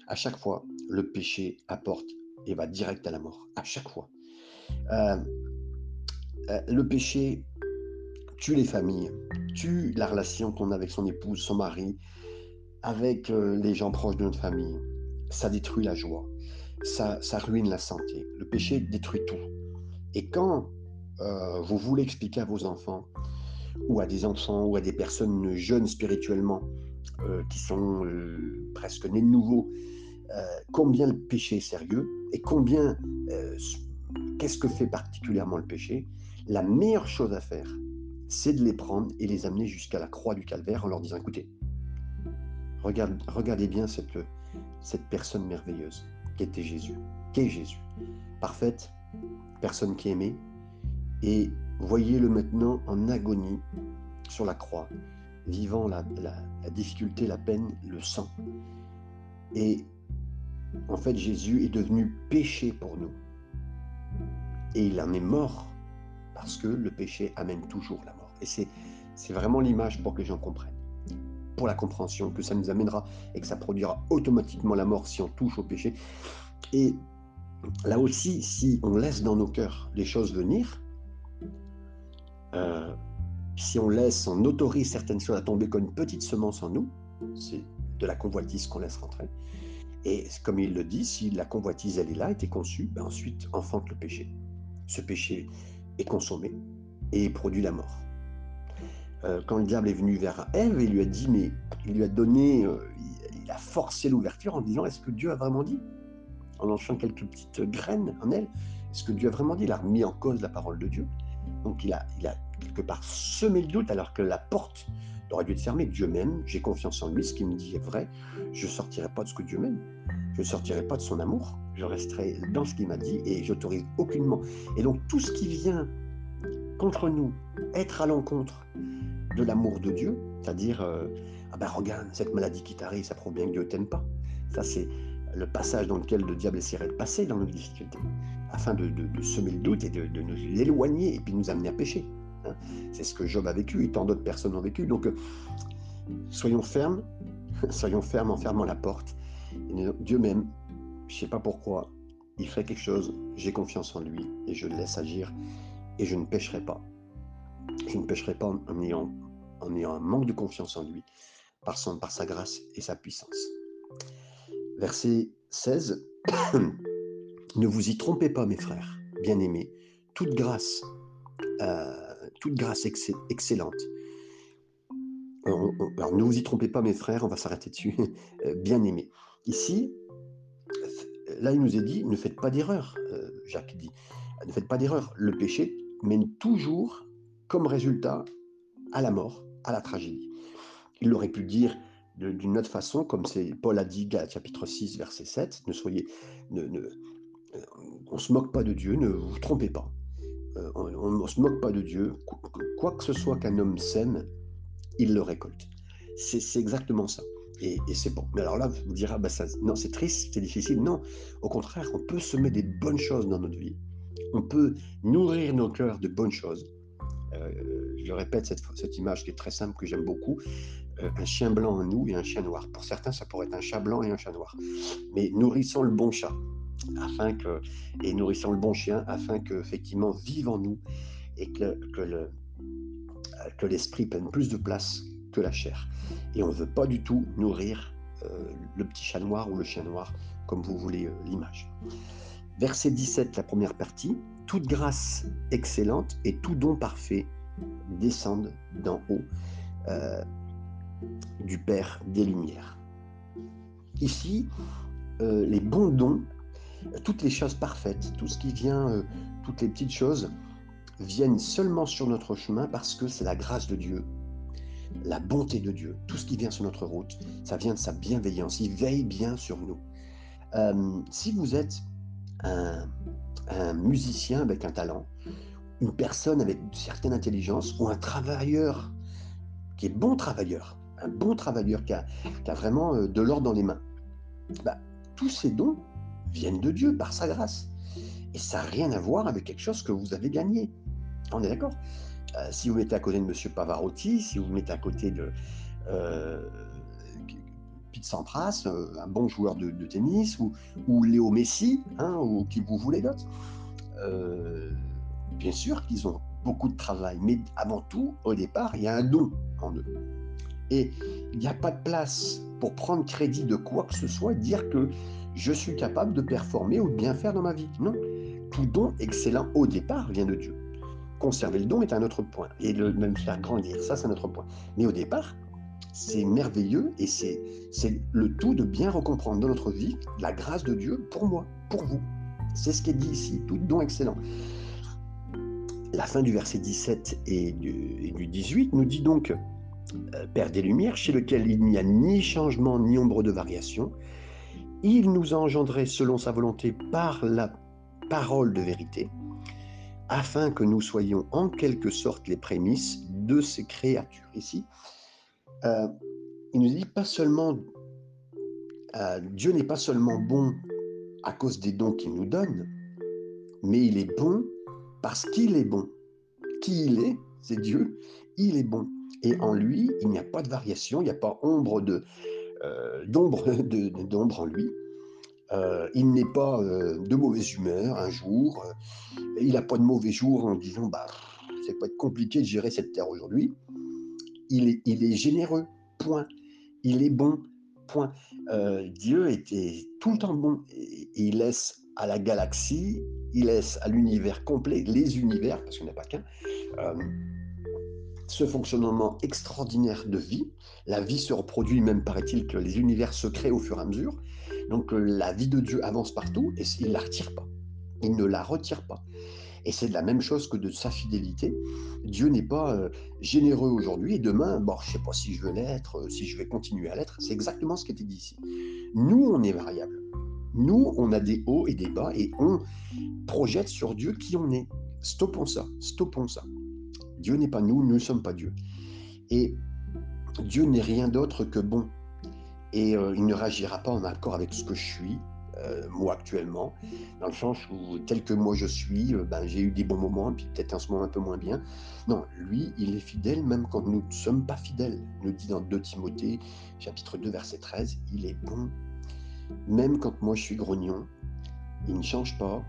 à chaque fois, le péché apporte et va direct à la mort. À chaque fois. Euh, euh, le péché tue les familles, tue la relation qu'on a avec son épouse, son mari, avec euh, les gens proches de notre famille. Ça détruit la joie, ça, ruine la santé. Le péché détruit tout. Et quand vous voulez expliquer à vos enfants, ou à des enfants, ou à des personnes jeunes spirituellement, qui sont presque nés de nouveau, euh, combien le péché est sérieux et combien, euh, qu'est-ce que fait particulièrement le péché, la meilleure chose à faire, c'est de les prendre et les amener jusqu'à la croix du calvaire en leur disant, écoutez, regardez bien cette, personne merveilleuse qui était Jésus, qui est Jésus, parfaite, personne qui aimait, et voyez-le maintenant en agonie sur la croix, vivant la, la difficulté, la peine, le sang. Et en fait, Jésus est devenu péché pour nous. Et il en est mort parce que le péché amène toujours la mort. Et c'est, c'est vraiment l'image pour que les gens comprennent. Pour la compréhension, que ça nous amènera et que ça produira automatiquement la mort si on touche au péché. Et là aussi, si on laisse dans nos cœurs les choses venir, euh, si on laisse, on autorise certaines choses à tomber comme une petite semence en nous, c'est de la convoitise qu'on laisse rentrer, Et comme il le dit, si la convoitise, elle est là, était conçue, ben ensuite enfante le péché. Ce péché est consommé et produit la mort. Euh, quand le diable est venu vers Ève, il lui a dit, mais il lui a donné, euh, il, a forcé l'ouverture en disant, est-ce que Dieu a vraiment dit? En lançant quelques petites graines en elle, est-ce que Dieu a vraiment dit? Il a remis en cause la parole de Dieu. Donc il a, il a quelque part semé le doute alors que la porte aurait dû être fermée. Dieu m'aime, j'ai confiance en lui, ce qu'il me dit est vrai. Je ne sortirai pas de ce que Dieu m'aime. Je ne sortirai pas de son amour. Je resterai dans ce qu'il m'a dit et j'autorise aucunement. Et donc tout ce qui vient contre nous, être à l'encontre de l'amour de Dieu, c'est-à-dire, euh, ah ben regarde, cette maladie qui t'arrive, ça prouve bien que Dieu t'aime pas. Ça, c'est le passage dans lequel le diable essaierait de passer dans nos difficultés, afin de, semer le doute et de, nous éloigner et puis nous amener à pécher. Hein. C'est ce que Job a vécu et tant d'autres personnes ont vécu. Donc, euh, soyons fermes, soyons fermes en fermant la porte. Dieu même, je ne sais pas pourquoi, il fait quelque chose, j'ai confiance en lui et je le laisse agir et je ne pécherai pas. Je ne pécherai pas en ayant, un manque de confiance en lui, par, son, par sa grâce et sa puissance. Verset 16. ne vous y trompez pas, mes frères, bien-aimés. Toute grâce, euh, toute grâce excellente. Alors, ne vous y trompez pas, mes frères, on va s'arrêter dessus. Euh, bien-aimés. Ici, là, il nous est dit, ne faites pas d'erreur, euh, Jacques dit. Ne faites pas d'erreur. Le péché mène toujours comme résultat à la mort, à la tragédie. Il aurait pu dire d'une autre façon, comme c'est Paul a dit, chapitre 6, verset 7, ne soyez, ne, ne, on ne se moque pas de Dieu, ne vous trompez pas. Euh, on se moque pas de Dieu. Quoi que ce soit qu'un homme sème, il le récolte. C'est exactement ça. Et, c'est bon. Mais alors là, vous direz, ah bah ça, non, c'est triste, c'est difficile. Non, au contraire, on peut semer des bonnes choses dans notre vie. On peut nourrir nos cœurs de bonnes choses. Euh, je répète cette, image qui est très simple, que j'aime beaucoup. Euh, un chien blanc en nous et un chien noir. Pour certains, ça pourrait être un chat blanc et un chat noir. Mais nourrissons le bon chat afin que, et nourrissons le bon chien afin que, effectivement, vive en nous et que, que l'esprit prenne plus de place que la chair. Et on ne veut pas du tout nourrir euh, le petit chat noir ou le chien noir, comme vous voulez l'image. Verset 17, la première partie toute grâce excellente et tout don parfait descendent d'en haut euh, du Père des Lumières. Ici, euh, les bons dons, toutes les choses parfaites, tout ce qui vient, euh, toutes les petites choses, viennent seulement sur notre chemin parce que c'est la grâce de Dieu, la bonté de Dieu, tout ce qui vient sur notre route, ça vient de sa bienveillance, il veille bien sur nous. si vous êtes un, un musicien avec un talent, une personne avec une certaine intelligence ou un travailleur qui est bon travailleur, un bon travailleur qui a, vraiment euh, de l'or dans les mains. Bah, tous ces dons viennent de Dieu par sa grâce. Et ça n'a rien à voir avec quelque chose que vous avez gagné. On est d'accord? Euh, Si vous mettez à côté de M. Pavarotti, si vous mettez à côté de euh, Pete Sampras, euh, un bon joueur de, tennis, ou, ou, Léo Messi, hein, ou qui vous voulez d'autres. Euh, bien sûr qu'ils ont beaucoup de travail, mais avant tout, au départ, il y a un don en eux. Et il n'y a pas de place pour prendre crédit de quoi que ce soit, dire que je suis capable de performer ou de bien faire dans ma vie. Non, tout don excellent au départ vient de Dieu. Conserver le don est un autre point, et le même faire grandir, ça c'est un autre point. Mais au départ, c'est merveilleux et c'est le tout de bien recomprendre dans notre vie la grâce de Dieu pour moi, pour vous. C'est ce qui est dit ici, tout don excellent. La fin du verset 17 et du, 18 nous dit donc euh, Père des Lumières, chez lequel il n'y a ni changement ni ombre de variation, il nous a engendrés selon sa volonté par la parole de vérité, afin que nous soyons en quelque sorte les prémices de ces créatures. Ici, euh, il nous dit pas seulement, euh, Dieu n'est pas seulement bon à cause des dons qu'il nous donne, mais il est bon parce qu'il est bon. Qui il est, c'est Dieu, il est bon. Et en lui, il n'y a pas de variation, il n'y a pas ombre de, euh, d'ombre, en lui. il n'est pas de mauvaise humeur un jour. il n'a pas de mauvais jour en disant bah, c'est pas compliqué de gérer cette terre aujourd'hui il est, généreux, point. Il est bon, point. Euh, Dieu était tout le temps bon. Il laisse à la galaxie, il laisse à l'univers complet, les univers, parce qu'il n'y a pas qu'un, euh, ce fonctionnement extraordinaire de vie. La vie se reproduit, même paraît-il que les univers se créent au fur et à mesure. Donc euh, la vie de Dieu avance partout et il ne la retire pas. Il ne la retire pas. Et c'est de la même chose que de sa fidélité. Dieu n'est pas euh, généreux aujourd'hui et demain, bon, je ne sais pas si je veux l'être, euh, si je vais continuer à l'être. C'est exactement ce qui était dit ici. Nous, on est variable. Nous, on a des hauts et des bas et on projette sur Dieu qui on est. Stoppons ça, stoppons ça. Dieu n'est pas nous, nous ne sommes pas Dieu. Et Dieu n'est rien d'autre que bon. Et euh, il ne réagira pas en accord avec ce que je suis, euh, moi actuellement, dans le sens où tel que moi je suis, euh, ben, j'ai eu des bons moments, puis peut-être un ce moment un peu moins bien. Non, lui, il est fidèle même quand nous ne sommes pas fidèles. Nous dit dans 2 Timothée, chapitre 2, verset 13, il est bon. Même quand moi je suis grognon, il ne change pas.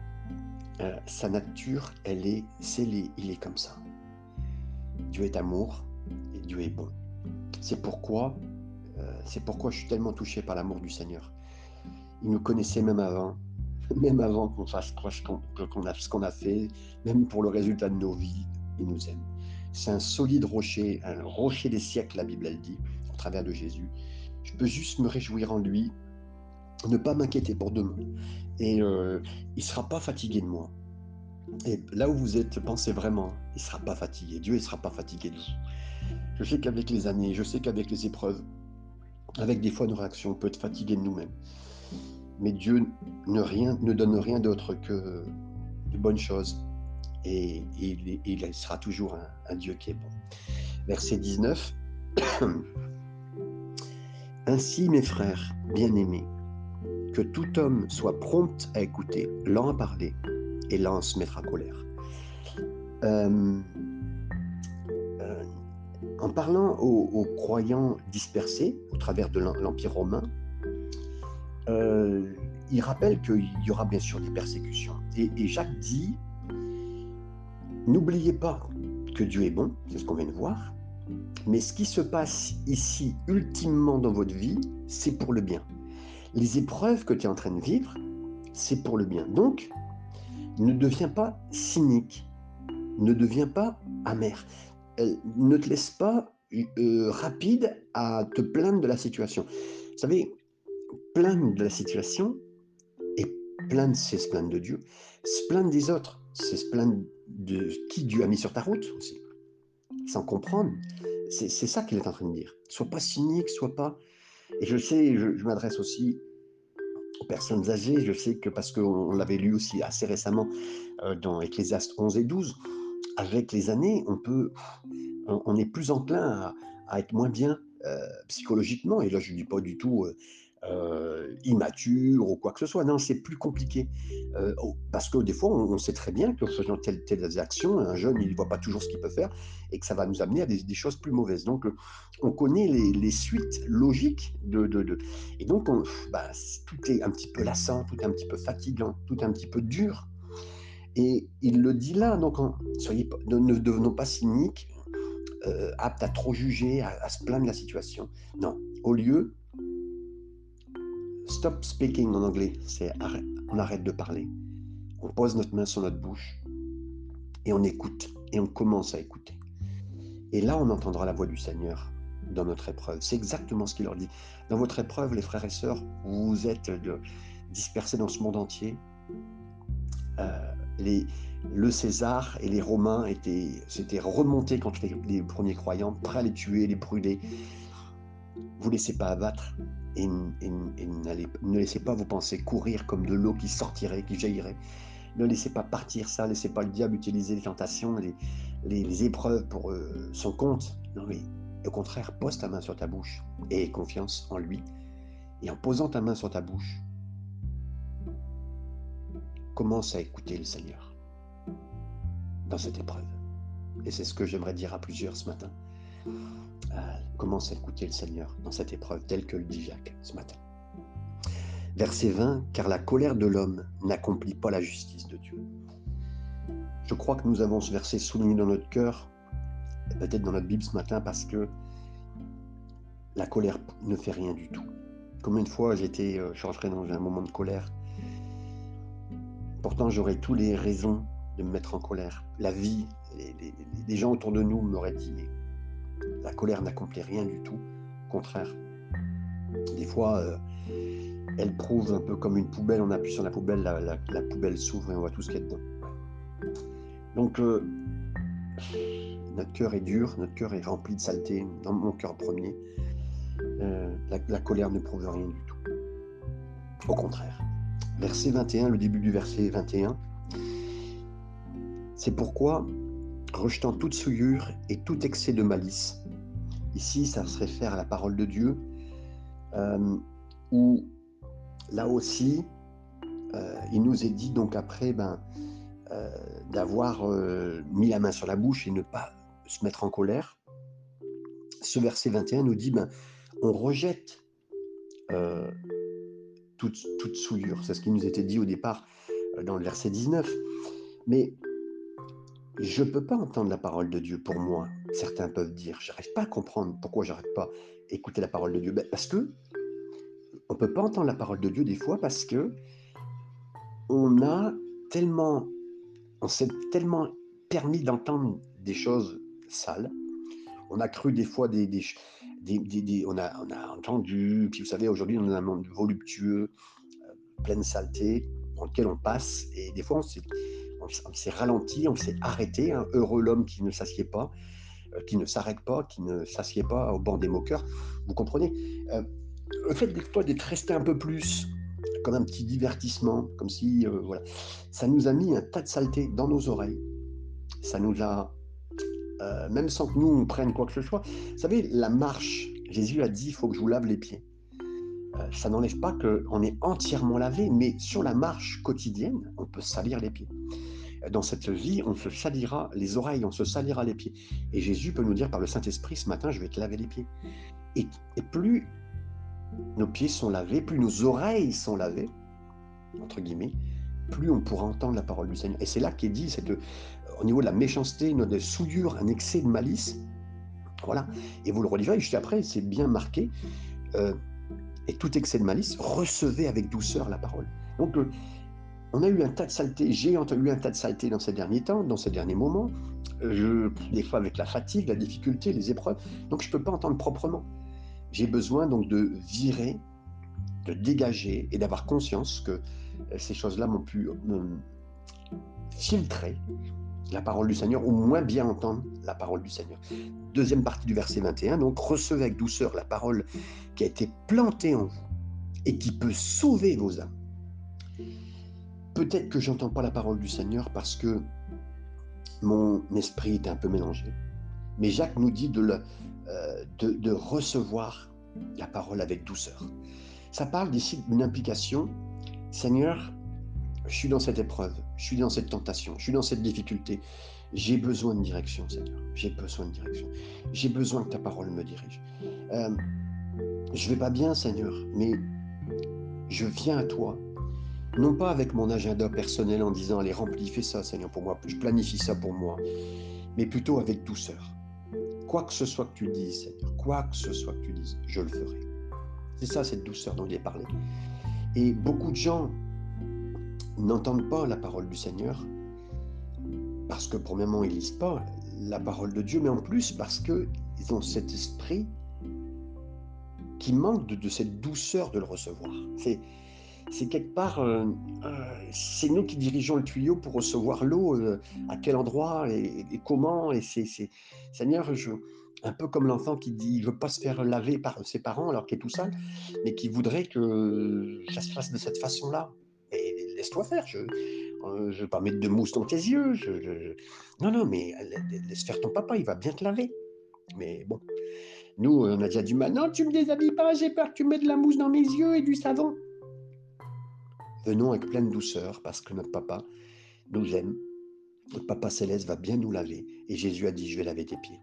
sa nature, elle est scellée, il est comme ça. Dieu est amour et Dieu est bon. C'est pourquoi, euh, c'est pourquoi je suis tellement touché par l'amour du Seigneur. Il nous connaissait même avant, même avant qu'on fasse qu'on a ce qu'on a fait, même pour le résultat de nos vies, il nous aime. C'est un solide rocher, un rocher des siècles, la Bible elle dit, au travers de Jésus. Je peux juste me réjouir en lui, ne pas m'inquiéter pour demain. Et euh, il ne sera pas fatigué de moi. Et là où vous êtes, pensez vraiment, il ne sera pas fatigué. Dieu ne sera pas fatigué de vous. Je sais qu'avec les années, je sais qu'avec les épreuves, avec des fois nos réactions, on peut être fatigué de nous-mêmes. Mais Dieu ne, donne rien d'autre que de bonnes choses. Et, il, sera toujours un, Dieu qui est bon. Verset 19. Ainsi, mes frères bien-aimés, que tout homme soit prompt à écouter, lent à parler, et là se mettra à colère. Euh, euh, en parlant aux, croyants dispersés au travers de l'Empire romain, euh, il rappelle qu'il y aura bien sûr des persécutions. Et, Jacques dit, n'oubliez pas que Dieu est bon, c'est ce qu'on vient de voir, mais ce qui se passe ici, ultimement dans votre vie, c'est pour le bien. Les épreuves que tu es en train de vivre, c'est pour le bien. Donc, ne deviens pas cynique, ne deviens pas amer, ne te laisse pas euh, rapide à te plaindre de la situation. Vous savez, plaindre de la situation et plaindre, c'est se plaindre de Dieu. Se plaindre des autres, c'est se plaindre de qui Dieu a mis sur ta route aussi. Sans comprendre. C'est ça qu'il est en train de dire. Sois pas cynique, sois pas. Et je sais, je m'adresse aussi personnes âgées. Je sais que parce qu'on l'avait lu aussi assez récemment euh, dans Ecclésiaste 11 et 12, avec les années, on peut, on, est plus enclin à, être moins bien euh, psychologiquement. Et là, je ne dis pas du tout euh, euh, immature ou quoi que ce soit. Non, c'est plus compliqué. Euh, parce que des fois, on, sait très bien que faisant telle, telle action, un jeune, il ne voit pas toujours ce qu'il peut faire et que ça va nous amener à des, choses plus mauvaises. Donc, on connaît les, suites logiques de. et donc, bah, tout est un petit peu lassant, tout est un petit peu fatigant, tout est un petit peu dur. Et il le dit là, donc ne, devenons pas cyniques, euh, aptes à trop juger, à se plaindre de la situation. Non, au lieu, Stop speaking en anglais, c'est on arrête de parler. On pose notre main sur notre bouche et on écoute et on commence à écouter. Et là, on entendra la voix du Seigneur dans notre épreuve. C'est exactement ce qu'il leur dit. Dans votre épreuve, les frères et sœurs, vous êtes dispersés dans ce monde entier. Euh, le César et les Romains étaient, s'étaient remontés contre les, les, premiers croyants, prêts à les tuer, les brûler. Vous ne laissez pas abattre et, ne laissez pas vos pensées courir comme de l'eau qui sortirait, qui jaillirait. Ne laissez pas partir ça, ne laissez pas le diable utiliser les tentations, les, épreuves pour euh, son compte. Non, mais au contraire, pose ta main sur ta bouche et aie confiance en lui. Et en posant ta main sur ta bouche, commence à écouter le Seigneur dans cette épreuve. Et c'est ce que j'aimerais dire à plusieurs ce matin. Commence à écouter le Seigneur dans cette épreuve, telle que le dit Jacques ce matin. Verset 20, car la colère de l'homme n'accomplit pas la justice de Dieu. Je crois que nous avons ce verset souligné dans notre cœur, peut-être dans notre Bible ce matin, parce que la colère ne fait rien du tout. Combien de fois j'étais, euh, rentré dans un moment de colère. Pourtant, j'aurais tous les raisons de me mettre en colère. La vie, les, gens autour de nous m'auraient dit, mais la colère n'accomplit rien du tout. Au contraire, des fois, euh, elle prouve un peu comme une poubelle. On appuie sur la poubelle, la, poubelle s'ouvre et on voit tout ce qu'il y a dedans. Donc, euh, notre cœur est dur, notre cœur est rempli de saleté, dans mon cœur premier. Euh, la, colère ne prouve rien du tout. Au contraire. Verset 21, le début du verset 21. C'est pourquoi, rejetant toute souillure et tout excès de malice, ici ça se réfère à la parole de Dieu, euh, où là aussi, euh, il nous est dit donc après ben, d'avoir mis la main sur la bouche et ne pas se mettre en colère. Ce verset 21 nous dit ben, on rejette euh, toute, souillure. C'est ce qui nous était dit au départ euh, dans le verset 19. Mais je ne peux pas entendre la parole de Dieu pour moi. Certains peuvent dire, j'arrive pas à comprendre pourquoi j'arrive pas à écouter la parole de Dieu. Ben, parce que on peut pas entendre la parole de Dieu des fois parce que on a tellement, on s'est tellement permis d'entendre des choses sales. On a cru des fois des, on, a, entendu, puis vous savez, aujourd'hui, on a un monde voluptueux, euh, plein de saleté, dans lequel on passe, et des fois, on s'est ralenti, on s'est arrêté. Hein. heureux l'homme qui ne s'assied pas, euh, qui ne s'arrête pas, qui ne s'assied pas au banc des moqueurs. Vous comprenez euh, Le fait d'être resté un peu plus, comme un petit divertissement, comme si, voilà, ça nous a mis un tas de saleté dans nos oreilles. Ça nous a euh, même sans que nous on prenne quoi que ce soit. Vous savez, la marche, Jésus a dit, il faut que je vous lave les pieds. Euh, ça n'enlève pas qu'on est entièrement lavé, mais sur la marche quotidienne, on peut salir les pieds. Dans cette vie, on se salira les oreilles, on se salira les pieds. Et Jésus peut nous dire par le Saint-Esprit, ce matin, je vais te laver les pieds. Et, et plus nos pieds sont lavés, plus nos oreilles sont lavées, entre guillemets, plus on pourra entendre la parole du Seigneur. Et c'est là qu'est dit cette au niveau de la méchanceté, de souillure, un excès de malice. Voilà. Et vous le relirez juste après, c'est bien marqué. Euh, et tout excès de malice, recevez avec douceur la parole. Donc, euh, on a eu un tas de saleté, j'ai eu un tas de saleté dans ces derniers temps, dans ces derniers moments, je, des fois avec la fatigue, la difficulté, les épreuves, donc je ne peux pas entendre proprement. J'ai besoin donc de virer, de dégager et d'avoir conscience que euh, ces choses-là m'ont pu me filtrer la parole du Seigneur, ou moins bien entendre la parole du Seigneur. Deuxième partie du verset 21, donc recevez avec douceur la parole qui a été plantée en vous et qui peut sauver vos âmes. Peut-être que j'entends pas la parole du Seigneur parce que mon esprit est un peu mélangé. Mais Jacques nous dit de, euh, de recevoir la parole avec douceur. Ça parle ici d'une implication. Seigneur, je suis dans cette épreuve, je suis dans cette tentation, je suis dans cette difficulté. J'ai besoin de direction, Seigneur. J'ai besoin de direction. J'ai besoin que ta parole me dirige. Euh, je vais pas bien, Seigneur, mais je viens à toi. Non pas avec mon agenda personnel en disant allez remplis, fais ça, Seigneur, pour moi. Je planifie ça pour moi, mais plutôt avec douceur. Quoi que ce soit que tu dises, Seigneur, quoi que ce soit que tu dises, je le ferai. C'est ça cette douceur dont il est parlé. Et beaucoup de gens n'entendent pas la parole du Seigneur, parce que premièrement, ils lisent pas la parole de Dieu, mais en plus parce qu'ils ont cet esprit qui manque de, cette douceur de le recevoir. C'est, quelque part, euh, euh, c'est nous qui dirigeons le tuyau pour recevoir l'eau, euh, à quel endroit et, comment. Et Seigneur, je, un peu comme l'enfant qui dit, je veux pas se faire laver par ses parents alors qu'il est tout sale, mais qui voudrait que ça se fasse de cette façon-là laisse-toi faire. Je ne euh, vais pas mettre de mousse dans tes yeux. Non, non, mais laisse faire ton papa, il va bien te laver. Mais bon, nous, on a déjà du mal. Non, tu me déshabilles pas, j'ai peur que tu mettes de la mousse dans mes yeux et du savon. Venons avec pleine douceur parce que notre papa nous aime. Notre papa céleste va bien nous laver. Et Jésus a dit, je vais laver tes pieds.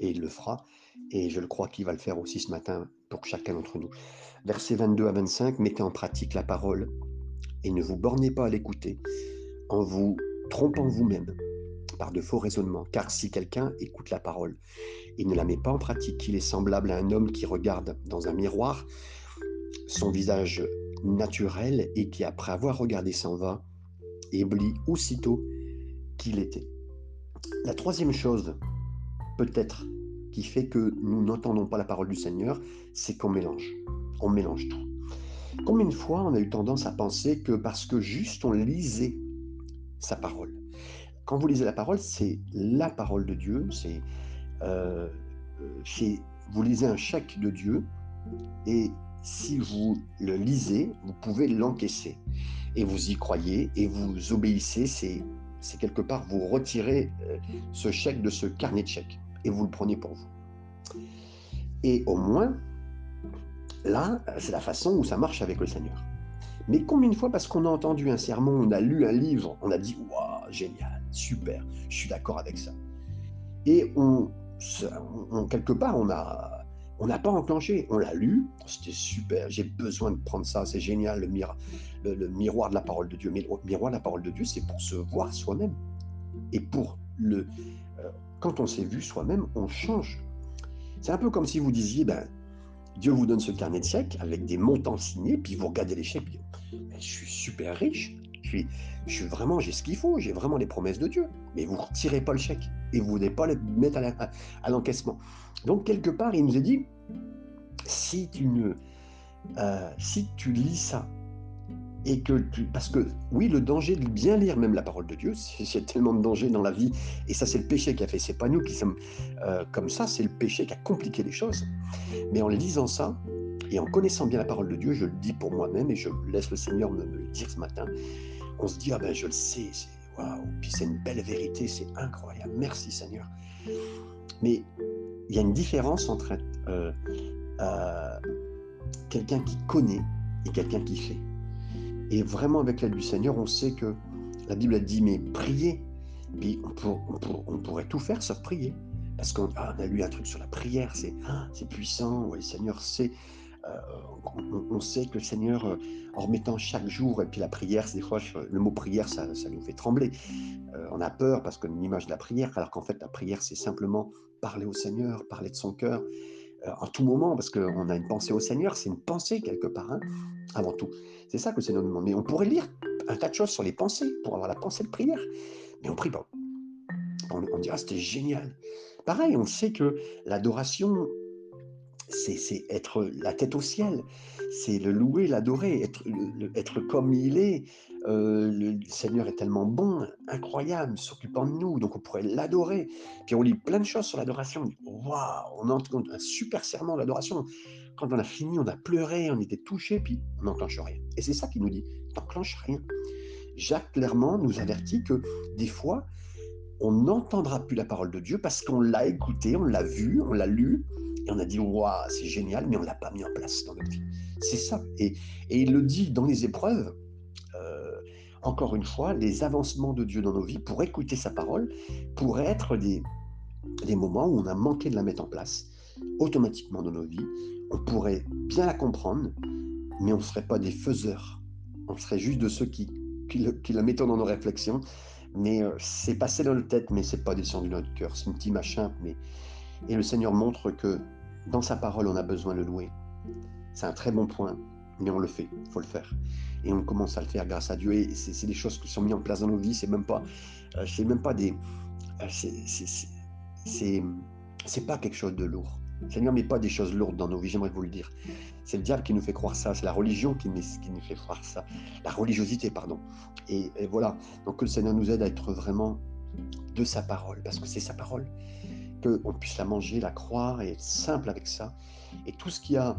Et il le fera. Et je le crois qu'il va le faire aussi ce matin pour chacun d'entre nous. Versets 22 à 25, mettez en pratique la parole et ne vous bornez pas à l'écouter en vous trompant vous-même par de faux raisonnements, car si quelqu'un écoute la parole et ne la met pas en pratique, il est semblable à un homme qui regarde dans un miroir son visage naturel et qui, après avoir regardé, s'en va et oublie aussitôt qu'il était. La troisième chose, peut-être, qui fait que nous n'entendons pas la parole du Seigneur, c'est qu'on mélange. On mélange tout. Combien de fois on a eu tendance à penser que parce que juste on lisait sa parole, quand vous lisez la parole, c'est la parole de Dieu, c'est euh, vous lisez un chèque de Dieu et si vous le lisez, vous pouvez l'encaisser et vous y croyez et vous obéissez. C'est quelque part vous retirez euh, ce chèque de ce carnet de chèques et vous le prenez pour vous. Et au moins, là, c'est la façon où ça marche avec le Seigneur. Mais combien de fois, parce qu'on a entendu un sermon, on a lu un livre, on a dit Waouh, génial, super, je suis d'accord avec ça. Et on, quelque part, on a. On n'a pas enclenché, on l'a lu, c'était super, j'ai besoin de prendre ça, c'est génial, le, le, miroir de la parole de Dieu. Mais le miroir de la parole de Dieu, c'est pour se voir soi-même. Et pour le, euh, quand on s'est vu soi-même, on change. C'est un peu comme si vous disiez, ben, Dieu vous donne ce carnet de chèques avec des montants signés, puis vous regardez les chèques, je suis super riche, je suis, je suis vraiment, j'ai ce qu'il faut, j'ai vraiment les promesses de Dieu. Mais vous ne retirez pas le chèque et vous ne pas le mettre à l'encaissement. Donc, quelque part, il nous a dit, si tu, ne, euh, si tu lis ça, et que parce que oui, le danger de bien lire même la parole de Dieu, c'est tellement de danger dans la vie, et ça c'est le péché qui a fait, c'est pas nous qui sommes euh, comme ça, c'est le péché qui a compliqué les choses. Mais en lisant ça, et en connaissant bien la parole de Dieu, je le dis pour moi-même, et je laisse le Seigneur me, le dire ce matin, on se dit, ah ben je le sais, c'est waouh, puis c'est une belle vérité, c'est incroyable, merci Seigneur. Mais il y a une différence entre euh, euh, quelqu'un qui connaît et quelqu'un qui fait. Et vraiment, avec l'aide du Seigneur, on sait que la Bible a dit, mais priez. On, pourrait tout faire sauf prier. Parce qu'on ah, a lu un truc sur la prière, c'est ah, puissant, le Seigneur sait. Euh, on, sait que le Seigneur, euh, en remettant chaque jour, et puis la prière, des fois, le mot prière, ça, ça nous fait trembler. Euh, on a peur parce qu'on a une image de la prière, alors qu'en fait, la prière, c'est simplement parler au Seigneur, parler de son cœur, en tout moment, parce qu'on a une pensée au Seigneur, c'est une pensée quelque part, hein, avant tout. C'est ça que Seigneur nous demande. Mais on pourrait lire un tas de choses sur les pensées pour avoir la pensée de prière, mais on prie pas. On, on dira, c'était génial. Pareil, on sait que l'adoration, c'est être la tête au ciel, c'est le louer, l'adorer, être, comme il est. Euh, le Seigneur est tellement bon, incroyable, s'occupant de nous, donc on pourrait l'adorer. Puis on lit plein de choses sur l'adoration. Waouh, on entend un super serment d'adoration. Quand on a fini, on a pleuré, on était touché, puis on n'enclenche rien. Et c'est ça qu'il nous dit, n'enclenche rien. Jacques clairement nous avertit que des fois, on n'entendra plus la parole de Dieu parce qu'on l'a écouté, on l'a vu, on l'a lu, et on a dit, waouh, c'est génial, mais on l'a pas mis en place dans notre vie. C'est ça. Et, il le dit dans les épreuves, euh, encore une fois, les avancements de Dieu dans nos vies, pour écouter sa parole, pourraient être des moments où on a manqué de la mettre en place automatiquement dans nos vies. On pourrait bien la comprendre, mais on ne serait pas des faiseurs. On serait juste de ceux qui, la mettons dans nos réflexions. Mais euh, c'est passé dans notre tête, mais c'est pas descendu dans notre cœur. C'est un petit machin, mais et le Seigneur montre que dans sa parole, on a besoin de louer. C'est un très bon point, mais on le fait, il faut le faire. Et on commence à le faire grâce à Dieu. Et c'est des choses qui sont mises en place dans nos vies. C'est même pas, euh, c'est même pas des, euh, c'est pas quelque chose de lourd. Seigneur met pas des choses lourdes dans nos vies, j'aimerais vous le dire. C'est le diable qui nous fait croire ça, c'est la religion qui, nous fait croire ça, la religiosité, pardon. Et, voilà, donc que le Seigneur nous aide à être vraiment de sa parole, parce que c'est sa parole qu'on puisse la manger, la croire et être simple avec ça. Et tout ce qui a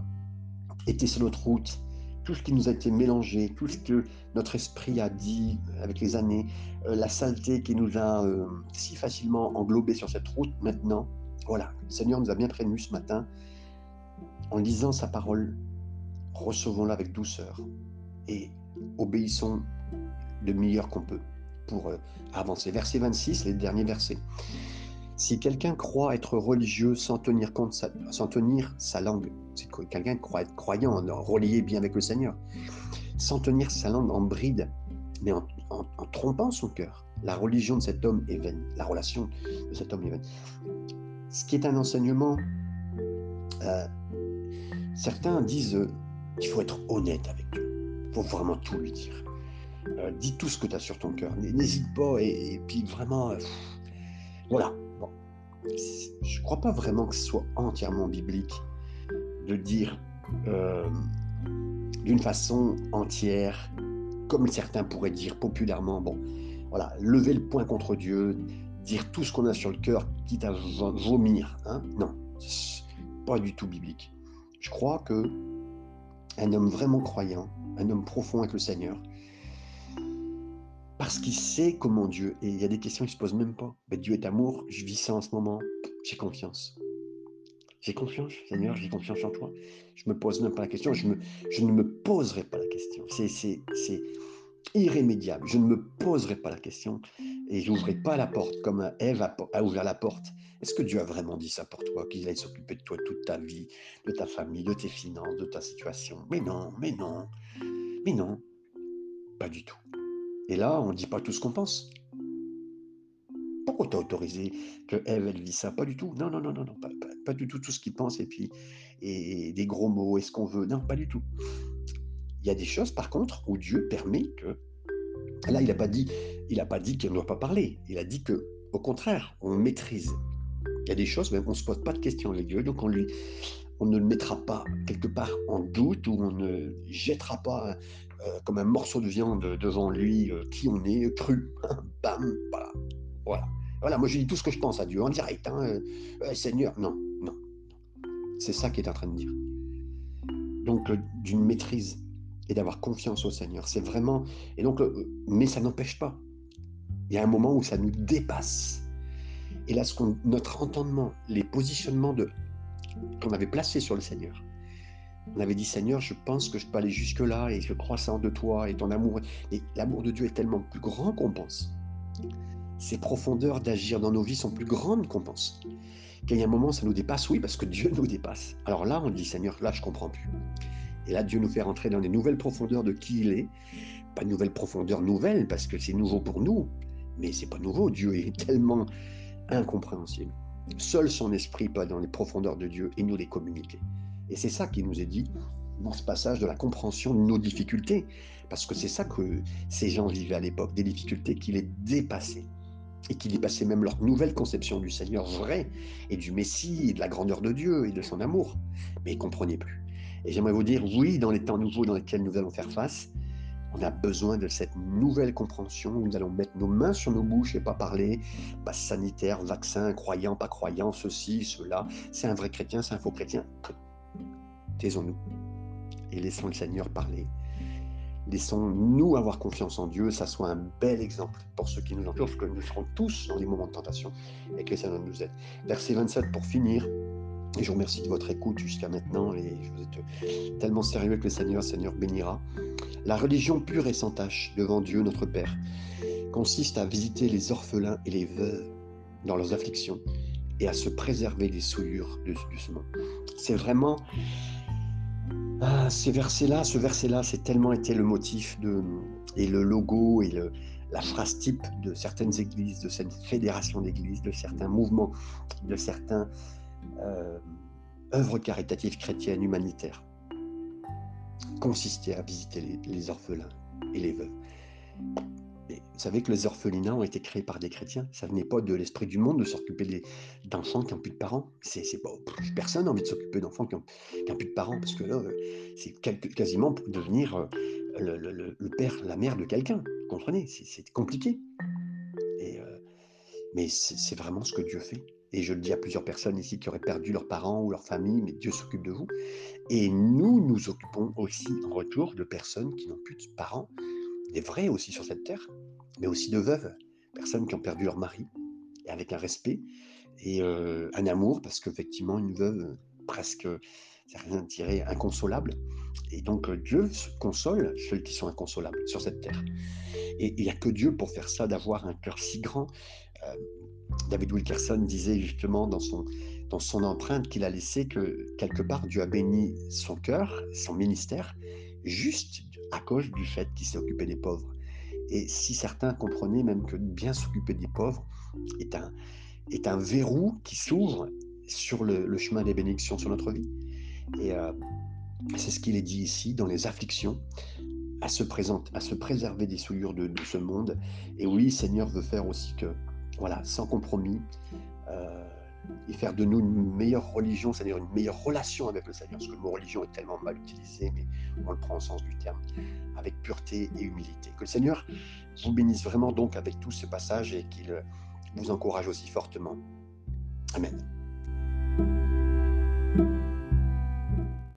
été sur notre route, tout ce qui nous a été mélangé, tout ce que notre esprit a dit avec les années, euh, la saleté qui nous a euh, si facilement englobé sur cette route maintenant, voilà, le Seigneur nous a bien prévenu ce matin, en lisant sa parole, recevons-la avec douceur et obéissons le meilleur qu'on peut pour euh, avancer. Verset 26, les derniers versets. Si quelqu'un croit être religieux sans tenir compte, sans tenir sa langue, c'est quelqu'un croit être croyant, relié bien avec le Seigneur, sans tenir sa langue en bride, mais en, trompant son cœur, la religion de cet homme est vaine, la relation de cet homme est vaine. Ce qui est un enseignement, euh, certains disent il faut être honnête avec Dieu. Il faut vraiment tout lui dire. Euh, dis tout ce que tu as sur ton cœur. N'hésite pas et, puis vraiment, euh, voilà. Je ne crois pas vraiment que ce soit entièrement biblique de dire euh, d'une façon entière, comme certains pourraient dire populairement, bon, voilà, lever le poing contre Dieu, dire tout ce qu'on a sur le cœur, quitte à vomir. Hein non, pas du tout biblique. Je crois que un homme vraiment croyant, un homme profond avec le Seigneur, parce qu'il sait comment Dieu, et il y a des questions qui se posent même pas. Mais Dieu est amour, je vis ça en ce moment, j'ai confiance. J'ai confiance, Seigneur, j'ai confiance en toi. Je ne me pose même pas la question, je, me, je ne me poserai pas la question. C'est irrémédiable. Je ne me poserai pas la question et je n'ouvrirai pas la porte comme Ève a, ouvert la porte. Est-ce que Dieu a vraiment dit ça pour toi, qu'il allait s'occuper de toi toute ta vie, de ta famille, de tes finances, de ta situation? Mais non, mais non, mais non, pas du tout. Et là, on ne dit pas tout ce qu'on pense. Pourquoi t'as autorisé que Ève, elle vit ça? Pas du tout. Non, non, non, non, non pas, du tout tout ce qu'il pense et puis et des gros mots, est-ce qu'on veut Non, pas du tout. Il y a des choses, par contre, où Dieu permet que. Là, il n'a pas dit, il a pas dit qu'il ne doit pas parler. Il a dit que, au contraire, on maîtrise. Il y a des choses, mais on ne se pose pas de questions avec Dieu, donc on on ne le mettra pas quelque part en doute ou on ne jettera pas euh, comme un morceau de viande devant lui euh, qui on est, cru. Bam, voilà. Voilà. Voilà, moi je dis tout ce que je pense à Dieu en direct. Hein, euh, Seigneur, non, non. C'est ça qu'il est en train de dire. Donc d'une maîtrise et d'avoir confiance au Seigneur. C'est vraiment. Et donc, mais ça n'empêche pas. Il y a un moment où ça nous dépasse. Et là, notre entendement, les positionnements de, qu'on avait placés sur le Seigneur, on avait dit Seigneur, je pense que je peux aller jusque-là et je crois ça de toi et ton amour. Et l'amour de Dieu est tellement plus grand qu'on pense. Ses profondeurs d'agir dans nos vies sont plus grandes qu'on pense. Qu'il y a un moment, ça nous dépasse, oui, parce que Dieu nous dépasse. Alors là, on dit Seigneur, là, je comprends plus. Et là, Dieu nous fait rentrer dans des nouvelles profondeurs de qui il est. Pas de nouvelles profondeurs nouvelles, parce que c'est nouveau pour nous. Mais c'est pas nouveau. Dieu est tellement incompréhensible. Seul son esprit peut dans les profondeurs de Dieu et nous les communiquer. Et c'est ça qui nous est dit dans ce passage de la compréhension de nos difficultés. Parce que c'est ça que ces gens vivaient à l'époque, des difficultés qui les dépassaient. Et qui dépassaient même leur nouvelle conception du Seigneur vrai, et du Messie, et de la grandeur de Dieu, et de son amour. Mais ils ne comprenaient plus. Et j'aimerais vous dire, oui, dans les temps nouveaux dans lesquels nous allons faire face, on a besoin de cette nouvelle compréhension où nous allons mettre nos mains sur nos bouches et pas parler passe sanitaire, vaccin, croyant, pas croyant, ceci, cela. C'est un vrai chrétien, c'est un faux chrétien. Taisons-nous et laissons le Seigneur parler. Laissons-nous avoir confiance en Dieu, ça soit un bel exemple pour ceux qui nous entourent, que nous serons tous dans les moments de tentation et que le Seigneur nous aide. Verset 27 pour finir. Et je vous remercie de votre écoute jusqu'à maintenant et vous êtes tellement sérieux que le Seigneur, le Seigneur bénira. La religion pure et sans tache devant Dieu notre Père consiste à visiter les orphelins et les veuves dans leurs afflictions et à se préserver des souillures de, ce monde. C'est vraiment ah, ces versets-là, ce verset-là, c'est tellement été le motif de, et le logo et le, la phrase type de certaines églises, de cette fédération d'églises, de certains mouvements, de certains œuvre caritative chrétienne humanitaire consistait à visiter les, orphelins et les veuves. vous savez que les orphelinats ont été créés par des chrétiens. Ça venait pas de l'esprit du monde de s'occuper d'enfants qui n'ont plus de parents. C'est, pas, personne n'a envie de s'occuper d'enfants qui n'ont plus de parents parce que là, c'est quasiment pour devenir euh, le, père, la mère de quelqu'un. Vous comprenez? C'est, compliqué. Euh, mais c'est vraiment ce que Dieu fait. Et je le dis à plusieurs personnes ici qui auraient perdu leurs parents ou leur famille, mais Dieu s'occupe de vous. Et nous nous occupons aussi en retour de personnes qui n'ont plus de parents, des vrais aussi sur cette terre, mais aussi de veuves, personnes qui ont perdu leur mari, et avec un respect et euh, un amour, parce qu'effectivement, une veuve, presque, c'est rien de tirer, inconsolable. Et donc, Dieu console ceux qui sont inconsolables sur cette terre. Et il n'y a que Dieu pour faire ça, d'avoir un cœur si grand. Euh, David Wilkerson disait justement dans son, dans son empreinte qu'il a laissé que quelque part Dieu a béni son cœur, son ministère, juste à cause du fait qu'il s'est occupé des pauvres. Et si certains comprenaient même que bien s'occuper des pauvres est un, est un verrou qui s'ouvre sur le, chemin des bénédictions sur notre vie. Et, euh, C'est ce qu'il est dit ici dans les afflictions, à se, à se préserver des souillures de, ce monde. Et oui, Seigneur veut faire aussi que, voilà, sans compromis, euh, et faire de nous une meilleure religion, c'est-à-dire une meilleure relation avec le Seigneur. Parce que le mot religion est tellement mal utilisé, mais on le prend au sens du terme, avec pureté et humilité. Que le Seigneur vous bénisse vraiment donc avec tout ce passage et qu'il vous encourage aussi fortement. Amen.